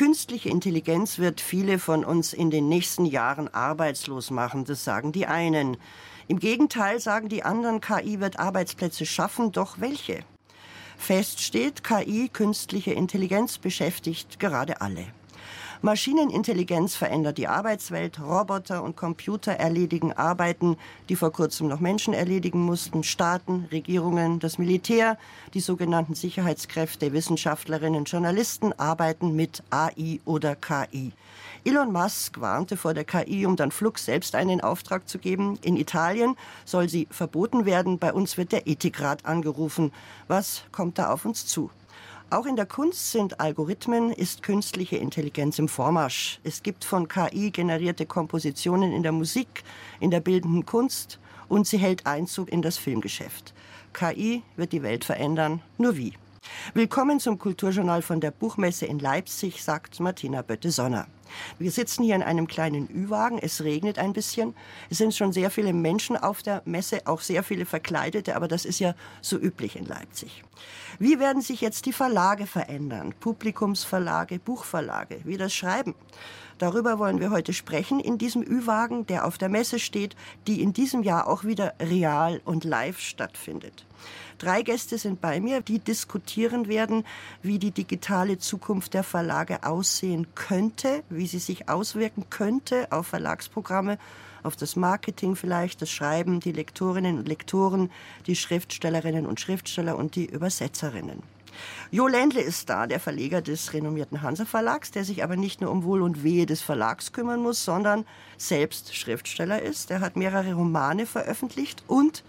Künstliche Intelligenz wird viele von uns in den nächsten Jahren arbeitslos machen, das sagen die einen. Im Gegenteil sagen die anderen, KI wird Arbeitsplätze schaffen, doch welche? Fest steht, KI, künstliche Intelligenz, beschäftigt gerade alle. Maschinenintelligenz verändert die Arbeitswelt, Roboter und Computer erledigen Arbeiten, die vor kurzem noch Menschen erledigen mussten, Staaten, Regierungen, das Militär, die sogenannten Sicherheitskräfte, Wissenschaftlerinnen, Journalisten arbeiten mit AI oder KI. Elon Musk warnte vor der KI, um dann Flux selbst einen Auftrag zu geben. In Italien soll sie verboten werden. Bei uns wird der Ethikrat angerufen. Was kommt da auf uns zu? Auch in der Kunst sind Algorithmen, ist künstliche Intelligenz im Vormarsch. Es gibt von KI generierte Kompositionen in der Musik, in der bildenden Kunst und sie hält Einzug in das Filmgeschäft. KI wird die Welt verändern, nur wie? Willkommen zum Kulturjournal von der Buchmesse in Leipzig, sagt Martina Bötte-Sonner. Wir sitzen hier in einem kleinen Ü-Wagen. Es regnet ein bisschen. Es sind schon sehr viele Menschen auf der Messe, auch sehr viele Verkleidete, aber das ist ja so üblich in Leipzig. Wie werden sich jetzt die Verlage verändern? Publikumsverlage, Buchverlage, wie das Schreiben? Darüber wollen wir heute sprechen in diesem Ü-Wagen, der auf der Messe steht, die in diesem Jahr auch wieder real und live stattfindet. Drei Gäste sind bei mir, die diskutieren werden, wie die digitale Zukunft der Verlage aussehen könnte, wie sie sich auswirken könnte auf Verlagsprogramme, auf das Marketing vielleicht, das Schreiben, die Lektorinnen und Lektoren, die Schriftstellerinnen und Schriftsteller und die Übersetzerinnen. Jo Ländle ist da, der Verleger des renommierten Hansa Verlags, der sich aber nicht nur um Wohl und Wehe des Verlags kümmern muss, sondern selbst Schriftsteller ist. Er hat mehrere Romane veröffentlicht und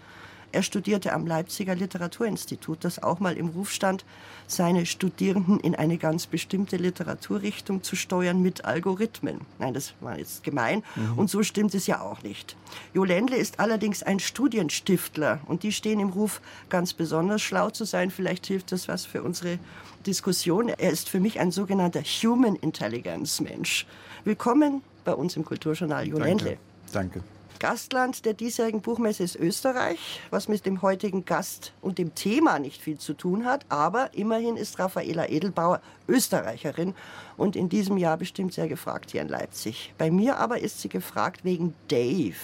er studierte am Leipziger Literaturinstitut, das auch mal im Ruf stand, seine Studierenden in eine ganz bestimmte Literaturrichtung zu steuern mit Algorithmen. Nein, das war jetzt gemein. Mhm. Und so stimmt es ja auch nicht. Jo Ländle ist allerdings ein Studienstiftler und die stehen im Ruf, ganz besonders schlau zu sein. Vielleicht hilft das was für unsere Diskussion. Er ist für mich ein sogenannter Human Intelligence Mensch. Willkommen bei uns im Kulturjournal Jo Ländle. Danke. Gastland der diesjährigen Buchmesse ist Österreich, was mit dem heutigen Gast und dem Thema nicht viel zu tun hat. Aber immerhin ist Raffaela Edelbauer Österreicherin und in diesem Jahr bestimmt sehr gefragt hier in Leipzig. Bei mir aber ist sie gefragt wegen Dave.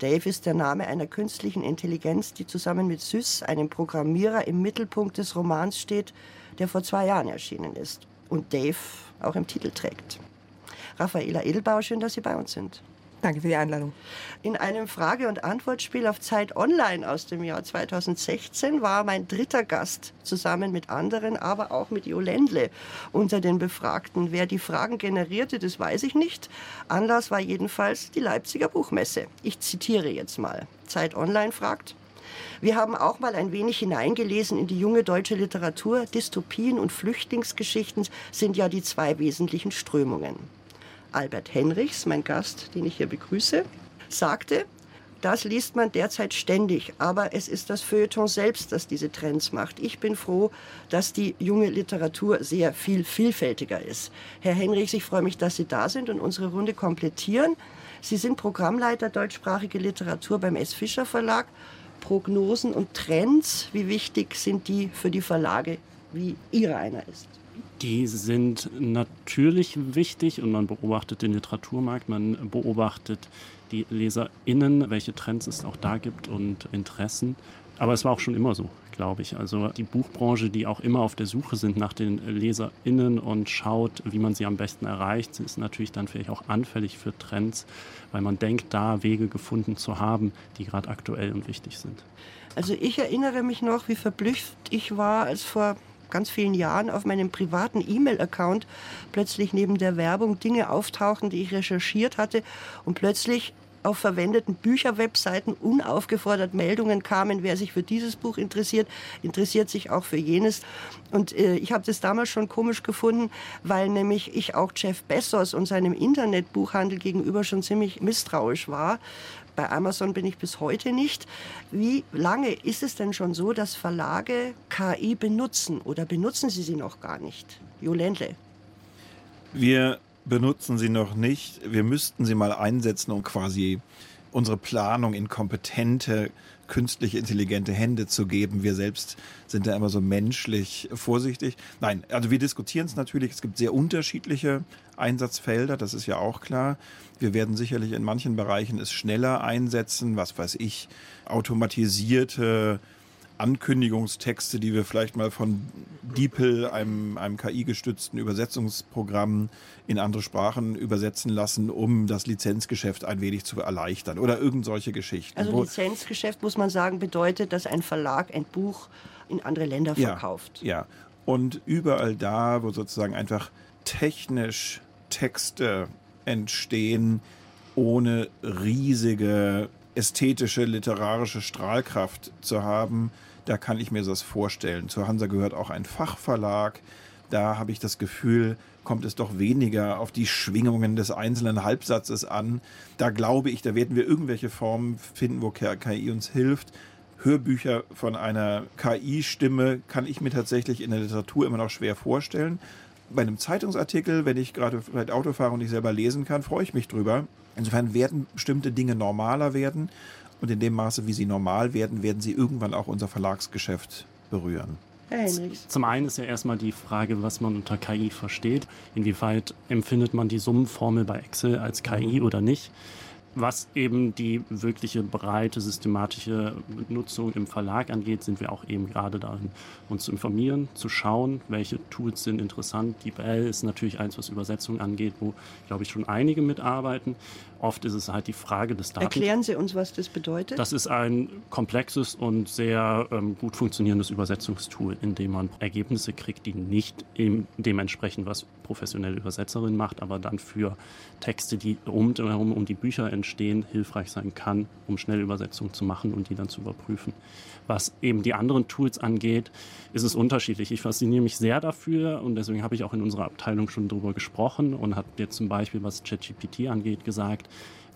Dave ist der Name einer künstlichen Intelligenz, die zusammen mit Sys, einem Programmierer, im Mittelpunkt des Romans steht, der vor zwei Jahren erschienen ist und Dave auch im Titel trägt. Raffaela Edelbauer, schön, dass Sie bei uns sind. Danke für die Einladung. In einem Frage- und Antwortspiel auf Zeit Online aus dem Jahr 2016 war mein dritter Gast zusammen mit anderen, aber auch mit Jo Ländle unter den Befragten. Wer die Fragen generierte, das weiß ich nicht. Anlass war jedenfalls die Leipziger Buchmesse. Ich zitiere jetzt mal. Zeit Online fragt, wir haben auch mal ein wenig hineingelesen in die junge deutsche Literatur. Dystopien und Flüchtlingsgeschichten sind ja die zwei wesentlichen Strömungen. Albert Henrichs, mein Gast, den ich hier begrüße, sagte, das liest man derzeit ständig, aber es ist das Feuilleton selbst, das diese Trends macht. Ich bin froh, dass die junge Literatur sehr viel vielfältiger ist. Herr Henrichs, ich freue mich, dass Sie da sind und unsere Runde komplettieren. Sie sind Programmleiter deutschsprachige Literatur beim S. Fischer Verlag. Prognosen und Trends, wie wichtig sind die für die Verlage, wie Ihre einer ist? Die sind natürlich wichtig und man beobachtet den Literaturmarkt, man beobachtet die LeserInnen, welche Trends es auch da gibt und Interessen. Aber es war auch schon immer so, glaube ich. Also die Buchbranche, die auch immer auf der Suche sind nach den LeserInnen und schaut, wie man sie am besten erreicht, ist natürlich dann vielleicht auch anfällig für Trends, weil man denkt, da Wege gefunden zu haben, die gerade aktuell und wichtig sind. Also ich erinnere mich noch, wie verblüfft ich war, als vor ganz vielen Jahren auf meinem privaten E-Mail-Account plötzlich neben der Werbung Dinge auftauchen, die ich recherchiert hatte und plötzlich auf verwendeten Bücherwebseiten unaufgefordert Meldungen kamen, wer sich für dieses Buch interessiert, interessiert sich auch für jenes. Und äh, ich habe das damals schon komisch gefunden, weil nämlich ich auch Jeff Bezos und seinem Internetbuchhandel gegenüber schon ziemlich misstrauisch war. Bei Amazon bin ich bis heute nicht. Wie lange ist es denn schon so, dass Verlage KI benutzen oder benutzen sie sie noch gar nicht? Jo Ländle. Wir benutzen sie noch nicht. Wir müssten sie mal einsetzen, um quasi unsere Planung in kompetente, künstlich intelligente Hände zu geben. Wir selbst sind da immer so menschlich vorsichtig. Nein, also wir diskutieren es natürlich. Es gibt sehr unterschiedliche Einsatzfelder, das ist ja auch klar. Wir werden sicherlich in manchen Bereichen es schneller einsetzen, was weiß ich, automatisierte Ankündigungstexte, die wir vielleicht mal von DeepL, einem, einem KI-gestützten Übersetzungsprogramm, in andere Sprachen übersetzen lassen, um das Lizenzgeschäft ein wenig zu erleichtern oder irgend solche Geschichten. Also Lizenzgeschäft, muss man sagen, bedeutet, dass ein Verlag ein Buch in andere Länder verkauft. Ja, ja. und überall da, wo sozusagen einfach technisch Texte entstehen, ohne riesige ästhetische, literarische Strahlkraft zu haben, da kann ich mir das vorstellen. Zur Hansa gehört auch ein Fachverlag. Da habe ich das Gefühl, kommt es doch weniger auf die Schwingungen des einzelnen Halbsatzes an. Da glaube ich, da werden wir irgendwelche Formen finden, wo KI uns hilft. Hörbücher von einer KI-Stimme kann ich mir tatsächlich in der Literatur immer noch schwer vorstellen. Bei einem Zeitungsartikel, wenn ich gerade vielleicht Auto fahre und ich selber lesen kann, freue ich mich drüber. Insofern werden bestimmte Dinge normaler werden und in dem Maße, wie sie normal werden, werden sie irgendwann auch unser Verlagsgeschäft berühren. Zum einen ist ja erstmal die Frage, was man unter KI versteht. Inwieweit empfindet man die Summenformel bei Excel als KI oder nicht? Was eben die wirkliche breite systematische Nutzung im Verlag angeht, sind wir auch eben gerade darin, uns zu informieren, zu schauen, welche Tools sind interessant. Die Bell ist natürlich eins, was Übersetzung angeht, wo, glaube ich, schon einige mitarbeiten. Oft ist es halt die Frage des Daten. Erklären Sie uns, was das bedeutet? Das ist ein komplexes und sehr ähm, gut funktionierendes Übersetzungstool, in dem man Ergebnisse kriegt, die nicht dementsprechend, was professionelle Übersetzerin macht, aber dann für Texte, die um, um die Bücher entstehen, hilfreich sein kann, um schnell Übersetzungen zu machen und die dann zu überprüfen. Was eben die anderen Tools angeht, ist es unterschiedlich. Ich fasziniere mich sehr dafür und deswegen habe ich auch in unserer Abteilung schon darüber gesprochen und habe jetzt zum Beispiel, was ChatGPT angeht, gesagt,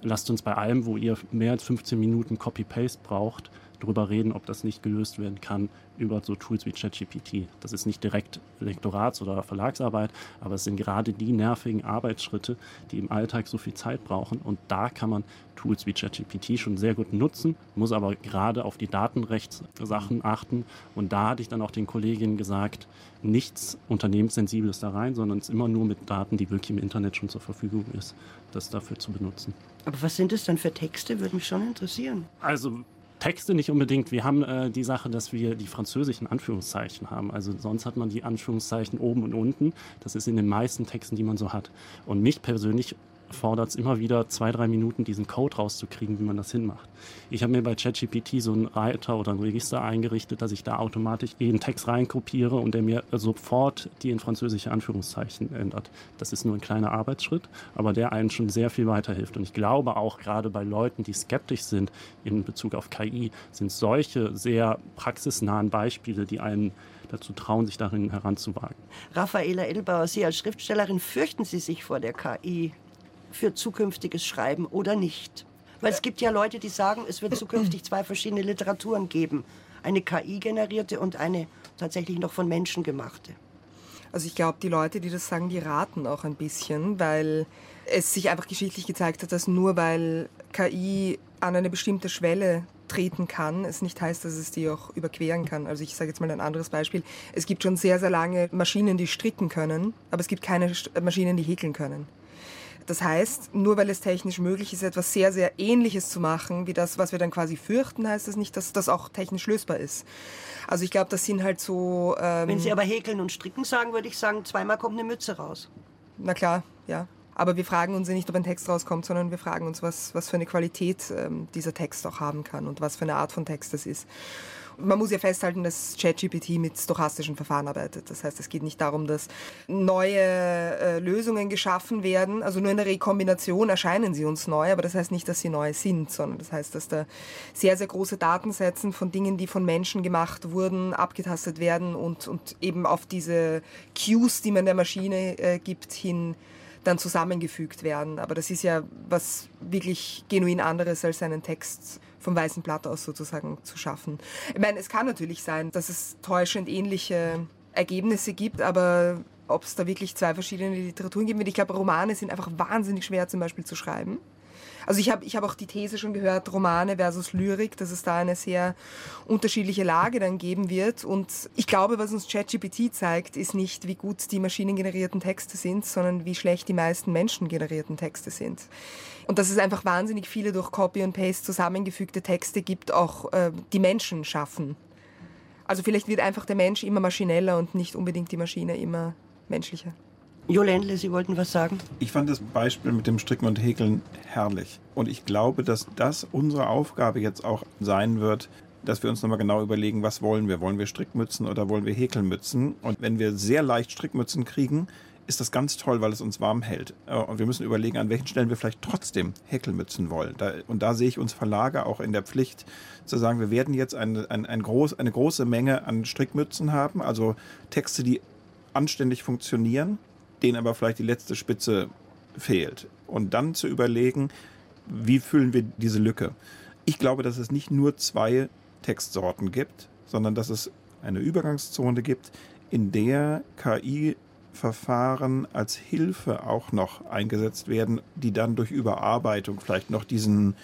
lasst uns bei allem, wo ihr mehr als 15 Minuten Copy-Paste braucht, darüber reden, ob das nicht gelöst werden kann über so Tools wie ChatGPT. Das ist nicht direkt Lektorats- oder Verlagsarbeit, aber es sind gerade die nervigen Arbeitsschritte, die im Alltag so viel Zeit brauchen. Und da kann man Tools wie ChatGPT schon sehr gut nutzen, muss aber gerade auf die Datenrechtssachen achten. Und da hatte ich dann auch den Kolleginnen gesagt, nichts Unternehmenssensibles da rein, sondern es immer nur mit Daten, die wirklich im Internet schon zur Verfügung ist, das dafür zu benutzen. Aber was sind das dann für Texte? Würde mich schon interessieren. Also Texte nicht unbedingt. Wir haben äh, die Sache, dass wir die französischen Anführungszeichen haben. Also sonst hat man die Anführungszeichen oben und unten. Das ist in den meisten Texten, die man so hat. Und mich persönlich fordert es immer wieder zwei, drei Minuten, diesen Code rauszukriegen, wie man das hinmacht. Ich habe mir bei ChatGPT so einen Reiter oder ein Register eingerichtet, dass ich da automatisch jeden Text reinkopiere und der mir sofort die in französische Anführungszeichen ändert. Das ist nur ein kleiner Arbeitsschritt, aber der einen schon sehr viel weiterhilft. Und ich glaube auch gerade bei Leuten, die skeptisch sind in Bezug auf KI, sind solche sehr praxisnahen Beispiele, die einen dazu trauen, sich darin heranzuwagen. Raffaela Edelbauer, Sie als Schriftstellerin, fürchten Sie sich vor der KI? Für zukünftiges Schreiben oder nicht. Weil es gibt ja Leute, die sagen, es wird zukünftig zwei verschiedene Literaturen geben. Eine KI-generierte und eine tatsächlich noch von Menschen gemachte. Also ich glaube, die Leute, die das sagen, die raten auch ein bisschen, weil es sich einfach geschichtlich gezeigt hat, dass nur weil KI an eine bestimmte Schwelle treten kann, es nicht heißt, dass es die auch überqueren kann. Also ich sage jetzt mal ein anderes Beispiel. Es gibt schon sehr, sehr lange Maschinen, die stricken können, aber es gibt keine Maschinen, die häkeln können. Das heißt, nur weil es technisch möglich ist, etwas sehr, sehr Ähnliches zu machen, wie das, was wir dann quasi fürchten, heißt das nicht, dass das auch technisch lösbar ist. Also ich glaube, das sind halt so... Ähm Wenn Sie aber häkeln und stricken sagen, würde ich sagen, zweimal kommt eine Mütze raus. Na klar, ja. Aber wir fragen uns ja nicht, ob ein Text rauskommt, sondern wir fragen uns, was, was für eine Qualität ähm, dieser Text auch haben kann und was für eine Art von Text das ist man muss ja festhalten, dass ChatGPT mit stochastischen Verfahren arbeitet. Das heißt, es geht nicht darum, dass neue äh, Lösungen geschaffen werden. Also nur in der Rekombination erscheinen sie uns neu, aber das heißt nicht, dass sie neu sind, sondern das heißt, dass da sehr, sehr große Datensätze von Dingen, die von Menschen gemacht wurden, abgetastet werden und, und eben auf diese Cues, die man der Maschine äh, gibt, hin dann zusammengefügt werden. Aber das ist ja was wirklich genuin anderes als einen Text vom weißen Blatt aus sozusagen zu schaffen. Ich meine, es kann natürlich sein, dass es täuschend ähnliche Ergebnisse gibt, aber ob es da wirklich zwei verschiedene Literaturen gibt, ich glaube, Romane sind einfach wahnsinnig schwer zum Beispiel zu schreiben. Also ich habe ich hab auch die These schon gehört, Romane versus Lyrik, dass es da eine sehr unterschiedliche Lage dann geben wird. Und ich glaube, was uns ChatGPT zeigt, ist nicht, wie gut die maschinengenerierten Texte sind, sondern wie schlecht die meisten menschengenerierten Texte sind. Und dass es einfach wahnsinnig viele durch Copy und Paste zusammengefügte Texte gibt, auch äh, die Menschen schaffen. Also vielleicht wird einfach der Mensch immer maschineller und nicht unbedingt die Maschine immer menschlicher. Jo Ländle, Sie wollten was sagen? Ich fand das Beispiel mit dem Stricken und Häkeln herrlich. Und ich glaube, dass das unsere Aufgabe jetzt auch sein wird, dass wir uns nochmal genau überlegen, was wollen wir? Wollen wir Strickmützen oder wollen wir Häkelmützen? Und wenn wir sehr leicht Strickmützen kriegen, ist das ganz toll, weil es uns warm hält. Äh, und wir müssen überlegen, an welchen Stellen wir vielleicht trotzdem Häkelmützen wollen. und da sehe ich uns Verlage auch in der Pflicht, zu sagen, wir werden jetzt eine, eine, eine, groß, eine große Menge an Strickmützen haben, also Texte, die anständig funktionieren, denen aber vielleicht die letzte Spitze fehlt. Und dann zu überlegen, wie füllen wir diese Lücke. Ich glaube, dass es nicht nur zwei Textsorten gibt, sondern dass es eine Übergangszone gibt, in der KI-Verfahren als Hilfe auch noch eingesetzt werden, die dann durch Überarbeitung vielleicht noch diesen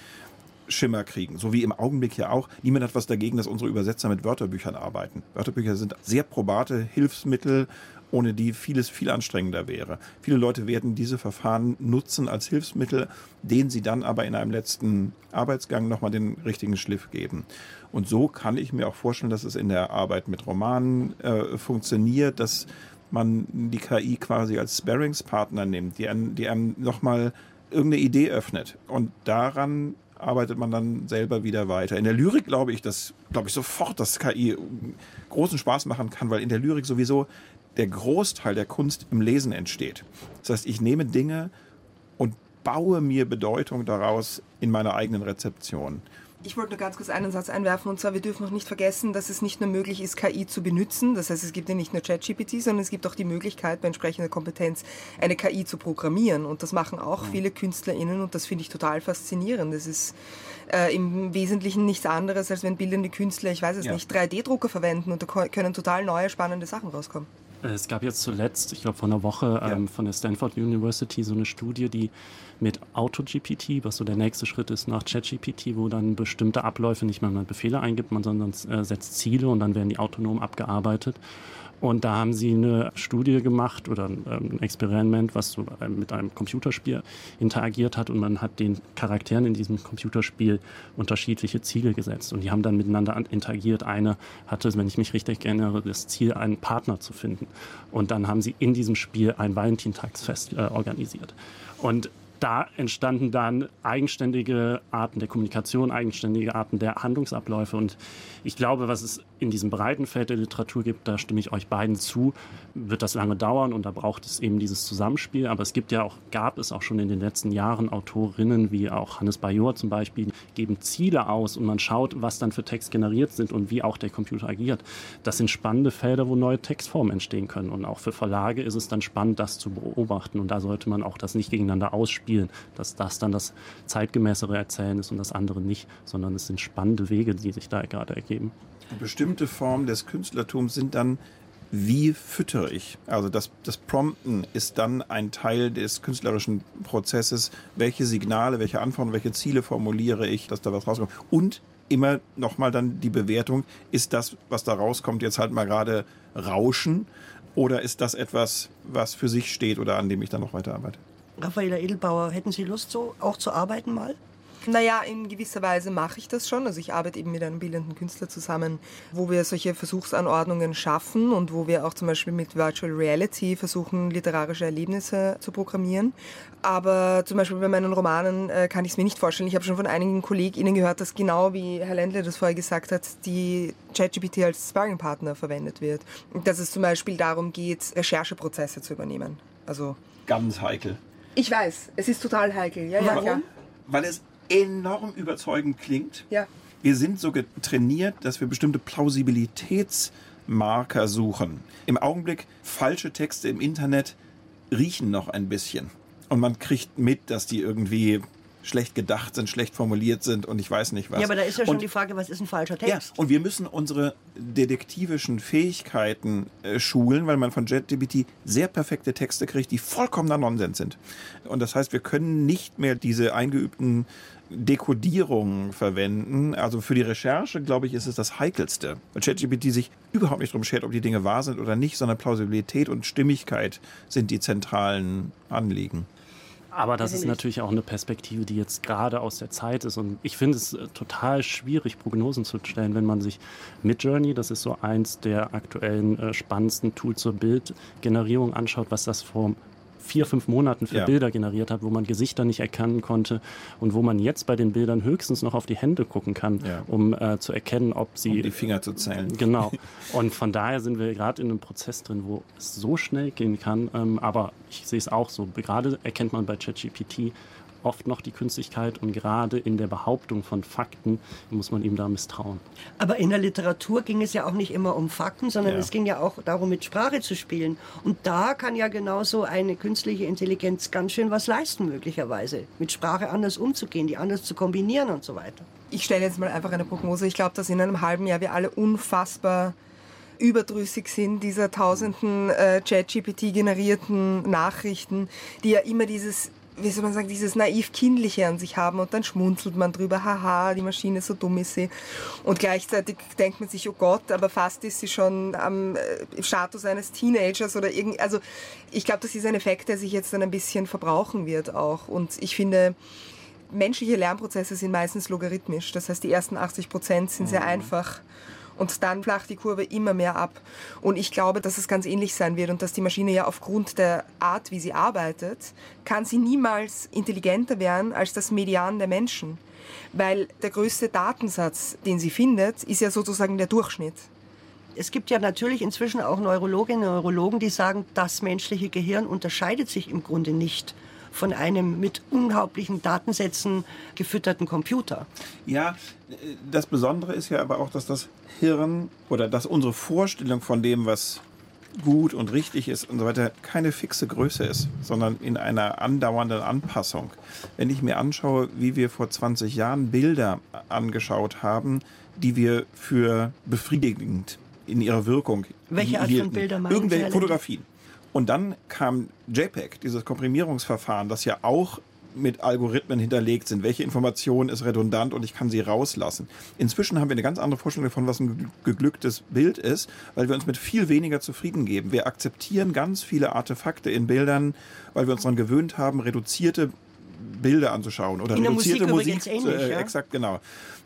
Schimmer kriegen. So wie im Augenblick ja auch. Niemand hat was dagegen, dass unsere Übersetzer mit Wörterbüchern arbeiten. Wörterbücher sind sehr probate Hilfsmittel, ohne die vieles viel anstrengender wäre. Viele Leute werden diese Verfahren nutzen als Hilfsmittel, denen sie dann aber in einem letzten Arbeitsgang nochmal den richtigen Schliff geben. Und so kann ich mir auch vorstellen, dass es in der Arbeit mit Romanen äh, funktioniert, dass man die KI quasi als Sparringspartner nimmt, die einem, die einem nochmal irgendeine Idee öffnet. Und daran arbeitet man dann selber wieder weiter. In der Lyrik glaube ich, dass, glaube ich sofort, dass KI großen Spaß machen kann, weil in der Lyrik sowieso der Großteil der Kunst im Lesen entsteht. Das heißt, ich nehme Dinge und baue mir Bedeutung daraus in meiner eigenen Rezeption. Ich wollte nur ganz kurz einen Satz einwerfen und zwar, wir dürfen noch nicht vergessen, dass es nicht nur möglich ist, KI zu benutzen. Das heißt, es gibt ja nicht nur ChatGPT, sondern es gibt auch die Möglichkeit, bei entsprechender Kompetenz eine KI zu programmieren. Und das machen auch viele KünstlerInnen und das finde ich total faszinierend. Das ist äh, im Wesentlichen nichts anderes, als wenn bildende Künstler, ich weiß es ja. nicht, 3D-Drucker verwenden und da können total neue, spannende Sachen rauskommen. Es gab jetzt zuletzt, ich glaube vor einer Woche, ja. ähm, von der Stanford University so eine Studie, die mit AutoGPT, was so der nächste Schritt ist nach ChatGPT, wo dann bestimmte Abläufe nicht mehr mit Befehle eingibt, man sondern äh, setzt Ziele und dann werden die autonom abgearbeitet. Und da haben sie eine Studie gemacht oder ähm, ein Experiment, was so mit einem Computerspiel interagiert hat und man hat den Charakteren in diesem Computerspiel unterschiedliche Ziele gesetzt und die haben dann miteinander interagiert. Eine hatte, wenn ich mich richtig erinnere, das Ziel, einen Partner zu finden. Und dann haben sie in diesem Spiel ein Valentintagsfest äh, organisiert. Und da entstanden dann eigenständige Arten der Kommunikation, eigenständige Arten der Handlungsabläufe. Und ich glaube, was es in diesem breiten Feld der Literatur gibt, da stimme ich euch beiden zu, wird das lange dauern und da braucht es eben dieses Zusammenspiel. Aber es gibt ja auch, gab es auch schon in den letzten Jahren Autorinnen wie auch Hannes Bajor zum Beispiel, geben Ziele aus und man schaut, was dann für Text generiert sind und wie auch der Computer agiert. Das sind spannende Felder, wo neue Textformen entstehen können. Und auch für Verlage ist es dann spannend, das zu beobachten. Und da sollte man auch das nicht gegeneinander ausspielen, dass das dann das zeitgemäßere Erzählen ist und das andere nicht, sondern es sind spannende Wege, die sich da gerade ergeben bestimmte Formen des Künstlertums sind dann wie füttere ich? Also das, das Prompten ist dann ein Teil des künstlerischen Prozesses. Welche Signale, welche Anforderungen, welche Ziele formuliere ich, dass da was rauskommt? Und immer nochmal dann die Bewertung, ist das, was da rauskommt, jetzt halt mal gerade Rauschen oder ist das etwas, was für sich steht oder an dem ich dann noch weiterarbeite? Raffaela Edelbauer, hätten Sie Lust, so auch zu arbeiten mal? Naja, in gewisser Weise mache ich das schon. Also ich arbeite eben mit einem bildenden Künstler zusammen, wo wir solche Versuchsanordnungen schaffen und wo wir auch zum Beispiel mit Virtual Reality versuchen, literarische Erlebnisse zu programmieren. Aber zum Beispiel bei meinen Romanen äh, kann ich es mir nicht vorstellen. Ich habe schon von einigen KollegInnen gehört, dass genau wie Herr Ländle das vorher gesagt hat, die ChatGPT als Sparringpartner verwendet wird. Dass es zum Beispiel darum geht, Rechercheprozesse zu übernehmen. Also ganz heikel. Ich weiß, es ist total heikel. Ja, Warum? Ja. Weil es enorm überzeugend klingt. Ja. Wir sind so trainiert, dass wir bestimmte Plausibilitätsmarker suchen. Im Augenblick falsche Texte im Internet riechen noch ein bisschen. Und man kriegt mit, dass die irgendwie schlecht gedacht sind, schlecht formuliert sind und ich weiß nicht was. Ja, aber da ist ja schon und, die Frage, was ist ein falscher ja, Text? und wir müssen unsere detektivischen Fähigkeiten äh, schulen, weil man von JetGPT sehr perfekte Texte kriegt, die vollkommener Nonsens sind. Und das heißt, wir können nicht mehr diese eingeübten Dekodierungen verwenden. Also für die Recherche, glaube ich, ist es das Heikelste. Weil ChatGPT sich überhaupt nicht darum schert, ob die Dinge wahr sind oder nicht, sondern Plausibilität und Stimmigkeit sind die zentralen Anliegen. Aber das ist natürlich auch eine Perspektive, die jetzt gerade aus der Zeit ist. Und ich finde es äh, total schwierig, Prognosen zu stellen, wenn man sich Midjourney, das ist so eins der aktuellen äh, spannendsten Tools zur Bildgenerierung anschaut, was das vor vier, fünf Monaten für Ja. Bilder generiert hat, wo man Gesichter nicht erkennen konnte und wo man jetzt bei den Bildern höchstens noch auf die Hände gucken kann, Ja. um äh, zu erkennen, ob sie Um die Finger zu zählen. Genau. Und von daher sind wir gerade in einem Prozess drin, wo es so schnell gehen kann. Ähm, aber ich sehe es auch so. Gerade erkennt man bei ChatGPT oft noch die Künstlichkeit und gerade in der Behauptung von Fakten muss man ihm da misstrauen. Aber in der Literatur ging es ja auch nicht immer um Fakten, sondern Ja. es ging ja auch darum, mit Sprache zu spielen. Und da kann ja genauso eine künstliche Intelligenz ganz schön was leisten, möglicherweise. Mit Sprache anders umzugehen, die anders zu kombinieren und so weiter. Ich stelle jetzt mal einfach eine Prognose. Ich glaube, dass in einem halben Jahr wir alle unfassbar überdrüssig sind dieser tausenden äh, Chat-GPT-generierten Nachrichten, die ja immer dieses, wie soll man sagen, dieses naiv-kindliche an sich haben und dann schmunzelt man drüber, haha, die Maschine, so dumm ist sie. Und gleichzeitig denkt man sich, oh Gott, aber fast ist sie schon am äh, Status eines Teenagers oder irgend, also ich glaube, das ist ein Effekt, der sich jetzt dann ein bisschen verbrauchen wird auch. Und ich finde, menschliche Lernprozesse sind meistens logarithmisch. Das heißt, die ersten 80 Prozent sind sehr einfach. Und dann flacht die Kurve immer mehr ab. Und ich glaube, dass es ganz ähnlich sein wird und dass die Maschine ja aufgrund der Art, wie sie arbeitet, kann sie niemals intelligenter werden als das Median der Menschen. Weil der größte Datensatz, den sie findet, ist ja sozusagen der Durchschnitt. Es gibt ja natürlich inzwischen auch Neurologinnen und Neurologen, die sagen, das menschliche Gehirn unterscheidet sich im Grunde nicht von einem mit unglaublichen Datensätzen gefütterten Computer. Ja, äh, das Besondere ist ja aber auch, dass das Hirn oder dass unsere Vorstellung von dem, was gut und richtig ist und so weiter, keine fixe Größe ist, sondern in einer andauernden Anpassung. Wenn ich mir anschaue, wie wir vor 20 Jahren Bilder angeschaut haben, die wir für befriedigend in ihrer Wirkung Welche Art von. Bilder meinen Irgendwelche Fotografien. Und dann kam JPEG, dieses Komprimierungsverfahren, das ja auch mit Algorithmen hinterlegt sind. Welche Information ist redundant und ich kann sie rauslassen. Inzwischen haben wir eine ganz andere Vorstellung davon, was ein geglücktes Bild ist, weil wir uns mit viel weniger zufrieden geben. Wir akzeptieren ganz viele Artefakte in Bildern, weil wir uns daran gewöhnt haben, reduzierte Bilder anzuschauen oder In reduzierte Musik Musik. ähnlich, äh, ja? Exakt, genau.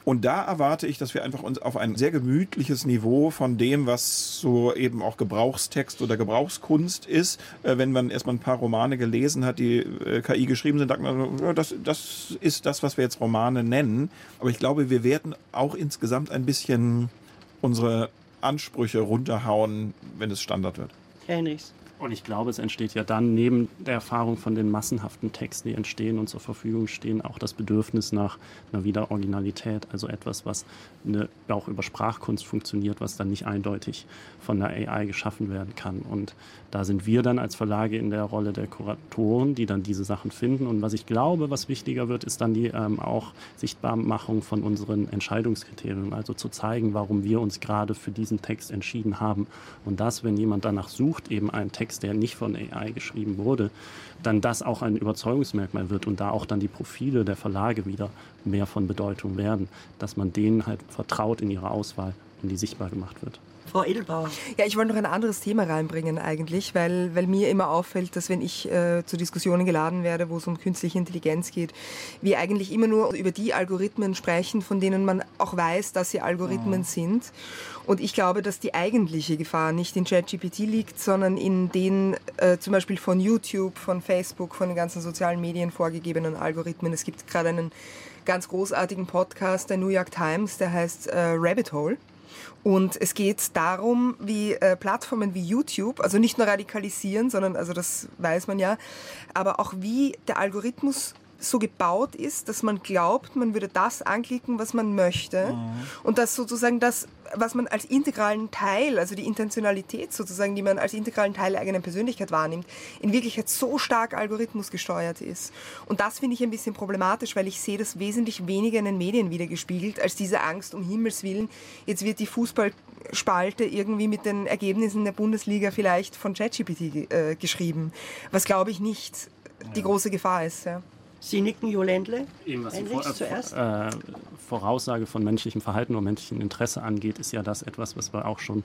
Und da erwarte ich, dass wir einfach uns auf ein sehr gemütliches Niveau von dem, was so eben auch Gebrauchstext oder Gebrauchskunst ist, äh, wenn man erstmal ein paar Romane gelesen hat, die äh, KI geschrieben sind, sagt man, das, das ist das, was wir jetzt Romane nennen. Aber ich glaube, wir werden auch insgesamt ein bisschen unsere Ansprüche runterhauen, wenn es Standard wird. Henrichs. Und ich glaube, es entsteht ja dann neben der Erfahrung von den massenhaften Texten, die entstehen und zur Verfügung stehen, auch das Bedürfnis nach einer Wiederoriginalität, also etwas, was eine, auch über Sprachkunst funktioniert, was dann nicht eindeutig von der AI geschaffen werden kann. Und da sind wir dann als Verlage in der Rolle der Kuratoren, die dann diese Sachen finden. Und was ich glaube, was wichtiger wird, ist dann die ähm, auch Sichtbarmachung von unseren Entscheidungskriterien, also zu zeigen, warum wir uns gerade für diesen Text entschieden haben. Und das, wenn jemand danach sucht, eben einen Text, der nicht von AI geschrieben wurde, dann das auch ein Überzeugungsmerkmal wird und da auch dann die Profile der Verlage wieder mehr von Bedeutung werden, dass man denen halt vertraut in ihrer Auswahl und die sichtbar gemacht wird. Frau Edelbauer. Ja, ich wollte noch ein anderes Thema reinbringen eigentlich, weil, weil mir immer auffällt, dass wenn ich äh, zu Diskussionen geladen werde, wo es um künstliche Intelligenz geht, wir eigentlich immer nur über die Algorithmen sprechen, von denen man auch weiß, dass sie Algorithmen sind. Und ich glaube, dass die eigentliche Gefahr nicht in ChatGPT liegt, sondern in den äh, zum Beispiel von YouTube, von Facebook, von den ganzen sozialen Medien vorgegebenen Algorithmen. Es gibt gerade einen ganz großartigen Podcast der New York Times, der heißt äh, Rabbit Hole. Und es geht darum, wie äh, Plattformen wie YouTube, also nicht nur radikalisieren, sondern, also das weiß man ja, aber auch wie der Algorithmus so gebaut ist, dass man glaubt, man würde das anklicken, was man möchte. Mhm. Und dass sozusagen das, was man als integralen Teil, also die Intentionalität sozusagen, die man als integralen Teil der eigenen Persönlichkeit wahrnimmt, in Wirklichkeit so stark algorithmusgesteuert ist. Und das finde ich ein bisschen problematisch, weil ich sehe das wesentlich weniger in den Medien wiedergespiegelt, als diese Angst um Himmels Willen. Jetzt wird die Fußballspalte irgendwie mit den Ergebnissen der Bundesliga vielleicht von ChatGPT äh, geschrieben. Was glaube ich nicht die große Gefahr ist. Ja. Sie nicken, Jo Ländle. Eben, was die Vor zuerst? Äh, Voraussage von menschlichem Verhalten oder menschlichem Interesse angeht, ist ja das etwas, was wir auch schon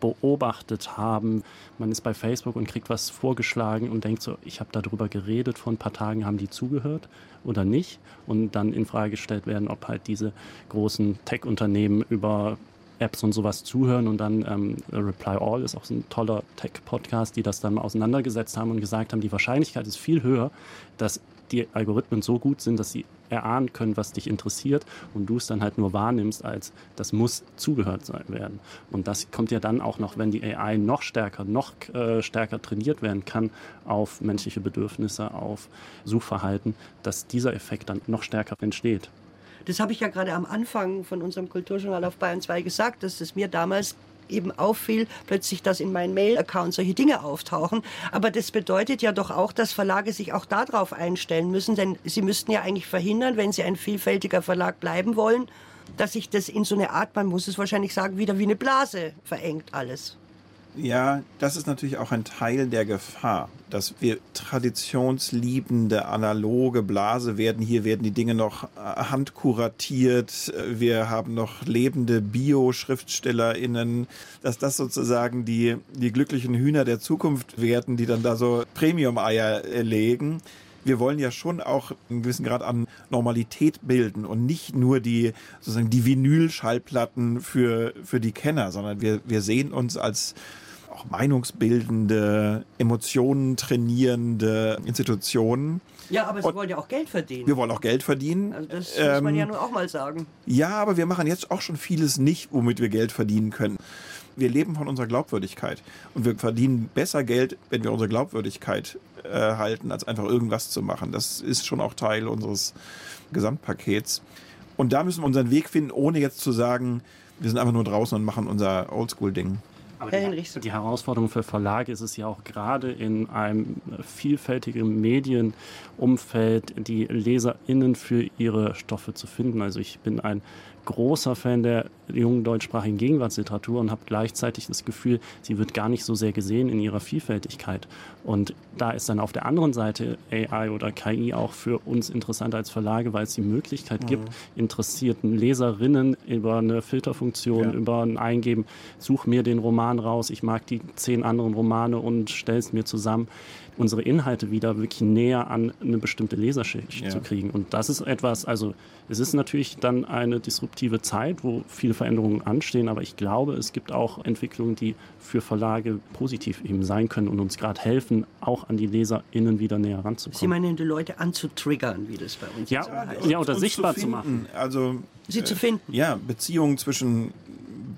beobachtet haben. Man ist bei Facebook und kriegt was vorgeschlagen und denkt so, ich habe darüber geredet, vor ein paar Tagen haben die zugehört oder nicht und dann in Frage gestellt werden, ob halt diese großen Tech-Unternehmen über Apps und sowas zuhören und dann ähm, Reply All ist auch so ein toller Tech-Podcast, die das dann auseinandergesetzt haben und gesagt haben, die Wahrscheinlichkeit ist viel höher, dass die Algorithmen so gut sind, dass sie erahnen können, was dich interessiert und du es dann halt nur wahrnimmst als, das muss zugehört sein werden. Und das kommt ja dann auch noch, wenn die AI noch stärker, noch äh, stärker trainiert werden kann auf menschliche Bedürfnisse, auf Suchverhalten, dass dieser Effekt dann noch stärker entsteht. Das habe ich ja gerade am Anfang von unserem Kulturjournal auf Bayern 2 gesagt, dass es mir damals eben auffiel, plötzlich, dass in meinen Mail-Account solche Dinge auftauchen. Aber das bedeutet ja doch auch, dass Verlage sich auch darauf einstellen müssen, denn sie müssten ja eigentlich verhindern, wenn sie ein vielfältiger Verlag bleiben wollen, dass sich das in so eine Art, man muss es wahrscheinlich sagen, wieder wie eine Blase verengt alles. Ja, das ist natürlich auch ein Teil der Gefahr, dass wir traditionsliebende, analoge Blase werden. Hier werden die Dinge noch äh, handkuratiert. Wir haben noch lebende Bio-SchriftstellerInnen, dass das sozusagen die, die glücklichen Hühner der Zukunft werden, die dann da so Premium-Eier legen wir wollen ja schon auch einen gewissen Grad an Normalität bilden und nicht nur die sozusagen die Vinyl-Schallplatten für, für die Kenner, sondern wir, wir sehen uns als auch meinungsbildende, Emotionen trainierende Institutionen. Ja, aber Sie wollen ja auch Geld verdienen. Wir wollen auch Geld verdienen. Also das ähm, muss man ja ähm, nur auch mal sagen. Ja, aber wir machen jetzt auch schon vieles nicht, womit wir Geld verdienen können. Wir leben von unserer Glaubwürdigkeit. Und wir verdienen besser Geld, wenn wir unsere Glaubwürdigkeit äh, halten, als einfach irgendwas zu machen. Das ist schon auch Teil unseres Gesamtpakets. Und da müssen wir unseren Weg finden, ohne jetzt zu sagen, wir sind einfach nur draußen und machen unser Oldschool-Ding. Aber die, die, Herausforderung für Verlage ist es ja auch gerade in einem vielfältigen Medienumfeld, die LeserInnen für ihre Stoffe zu finden. Also ich bin ein großer Fan der jungen deutschsprachigen Gegenwartsliteratur und habe gleichzeitig das Gefühl, sie wird gar nicht so sehr gesehen in ihrer Vielfältigkeit. Und da ist dann auf der anderen Seite AI oder KI auch für uns interessant als Verlage, weil es die Möglichkeit mhm. gibt, interessierten Leserinnen über eine Filterfunktion, ja. über ein Eingeben, such mir den Roman raus, ich mag die zehn anderen Romane und stell es mir zusammen unsere Inhalte wieder wirklich näher an eine bestimmte Leserschicht ja. zu kriegen. Und das ist etwas, also es ist natürlich dann eine disruptive Zeit, wo viele Veränderungen anstehen, aber ich glaube, es gibt auch Entwicklungen, die für Verlage positiv eben sein können und uns gerade helfen, auch an die LeserInnen wieder näher ranzukommen. Sie meinen, die Leute anzutriggern, wie das bei uns ja, heißt. Ja, oder sichtbar zu, zu, machen. Also, Sie äh, zu finden. Ja, Beziehungen zwischen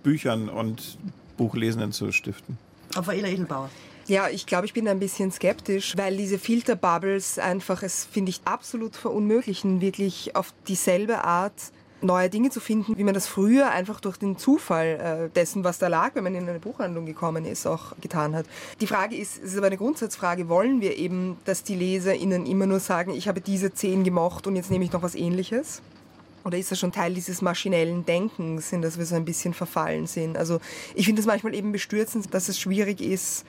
Büchern und Buchlesenden zu stiften. Raffaela Edelbauer. Ja, ich glaube, ich bin ein bisschen skeptisch, weil diese Filterbubbles einfach, es finde ich absolut verunmöglichen, wirklich auf dieselbe Art neue Dinge zu finden, wie man das früher einfach durch den Zufall äh, dessen, was da lag, wenn man in eine Buchhandlung gekommen ist, auch getan hat. Die Frage ist, es ist aber eine Grundsatzfrage, wollen wir eben, dass die LeserInnen immer nur sagen, ich habe diese zehn gemocht und jetzt nehme ich noch was ähnliches? Oder ist das schon Teil dieses maschinellen Denkens, in das wir so ein bisschen verfallen sind? Also ich finde es manchmal eben bestürzend, dass es schwierig ist,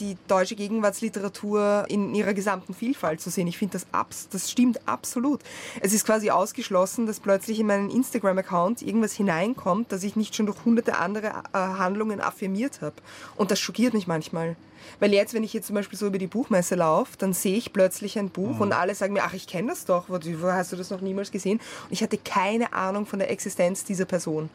die deutsche Gegenwartsliteratur in ihrer gesamten Vielfalt zu sehen. Ich finde, das, abs das stimmt absolut. Es ist quasi ausgeschlossen, dass plötzlich in meinen Instagram-Account irgendwas hineinkommt, das ich nicht schon durch hunderte andere äh, Handlungen affirmiert habe. Und das schockiert mich manchmal. Weil jetzt, wenn ich jetzt zum Beispiel so über die Buchmesse laufe, dann sehe ich plötzlich ein Buch mhm. und alle sagen mir, ach, ich kenne das doch, wo, wo hast du das noch niemals gesehen? Und ich hatte keine Ahnung von der Existenz dieser Person.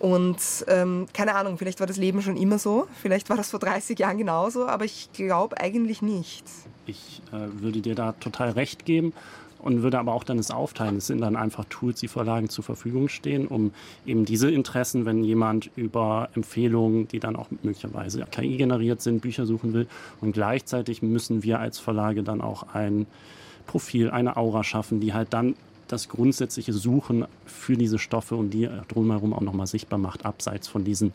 Und ähm, keine Ahnung, vielleicht war das Leben schon immer so, vielleicht war das vor 30 Jahren genauso, aber ich glaube eigentlich nicht. Ich äh, würde dir da total recht geben und würde aber auch dann es aufteilen. Es sind dann einfach Tools, die Verlagen zur Verfügung stehen, um eben diese Interessen, wenn jemand über Empfehlungen, die dann auch möglicherweise KI generiert sind, Bücher suchen will. Und gleichzeitig müssen wir als Verlage dann auch ein Profil, eine Aura schaffen, die halt dann das grundsätzliche Suchen für diese Stoffe und die drumherum auch nochmal sichtbar macht, abseits von diesen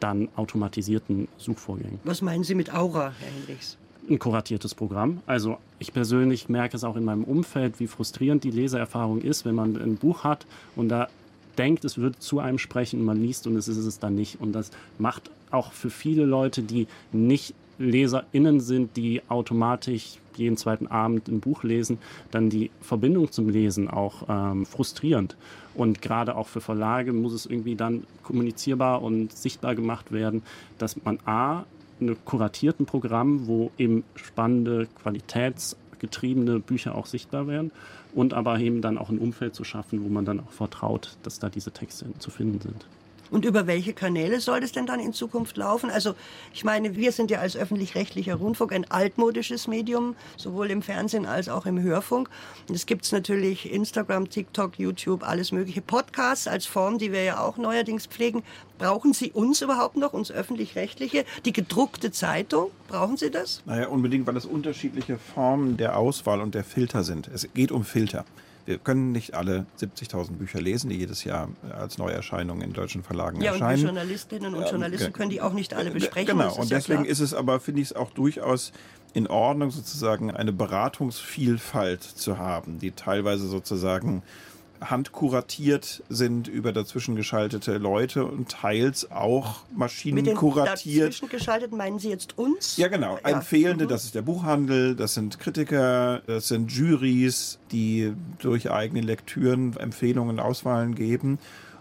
dann automatisierten Suchvorgängen. Was meinen Sie mit Aura, Herr Hendricks? Ein kuratiertes Programm. Also ich persönlich merke es auch in meinem Umfeld, wie frustrierend die Leseerfahrung ist, wenn man ein Buch hat und da denkt, es würde zu einem sprechen und man liest und es ist es dann nicht. Und das macht auch für viele Leute, die nicht LeserInnen sind, die automatisch jeden zweiten Abend ein Buch lesen, dann die Verbindung zum Lesen auch ähm, frustrierend. Und gerade auch für Verlage muss es irgendwie dann kommunizierbar und sichtbar gemacht werden, dass man A, einem kuratierten Programm, wo eben spannende, qualitätsgetriebene Bücher auch sichtbar werden und aber eben dann auch ein Umfeld zu schaffen, wo man dann auch vertraut, dass da diese Texte zu finden sind. Und über welche Kanäle soll das denn dann in Zukunft laufen? Also ich meine, wir sind ja als öffentlich-rechtlicher Rundfunk ein altmodisches Medium, sowohl im Fernsehen als auch im Hörfunk. Und es gibt natürlich Instagram, TikTok, YouTube, alles mögliche. Podcasts als Form, die wir ja auch neuerdings pflegen. Brauchen Sie uns überhaupt noch, uns öffentlich-rechtliche? Die gedruckte Zeitung, brauchen Sie das? Naja, unbedingt, weil es unterschiedliche Formen der Auswahl und der Filter sind. Es geht um Filter. Wir können nicht alle 70.000 Bücher lesen, die jedes Jahr als Neuerscheinungen in deutschen Verlagen ja, erscheinen. Ja, und Journalistinnen und Journalisten können die auch nicht alle besprechen. Genau, und deswegen ja ist es aber, finde ich es auch durchaus in Ordnung, sozusagen eine Beratungsvielfalt zu haben, die teilweise sozusagen handkuratiert sind über dazwischen geschaltete Leute und teils auch maschinenkuratiert. Dazwischen geschaltet meinen Sie jetzt uns? Ja, genau. Ja. Empfehlende, mhm. das ist der Buchhandel, das sind Kritiker, das sind Juries, die durch eigene Lektüren Empfehlungen, Auswahlen geben.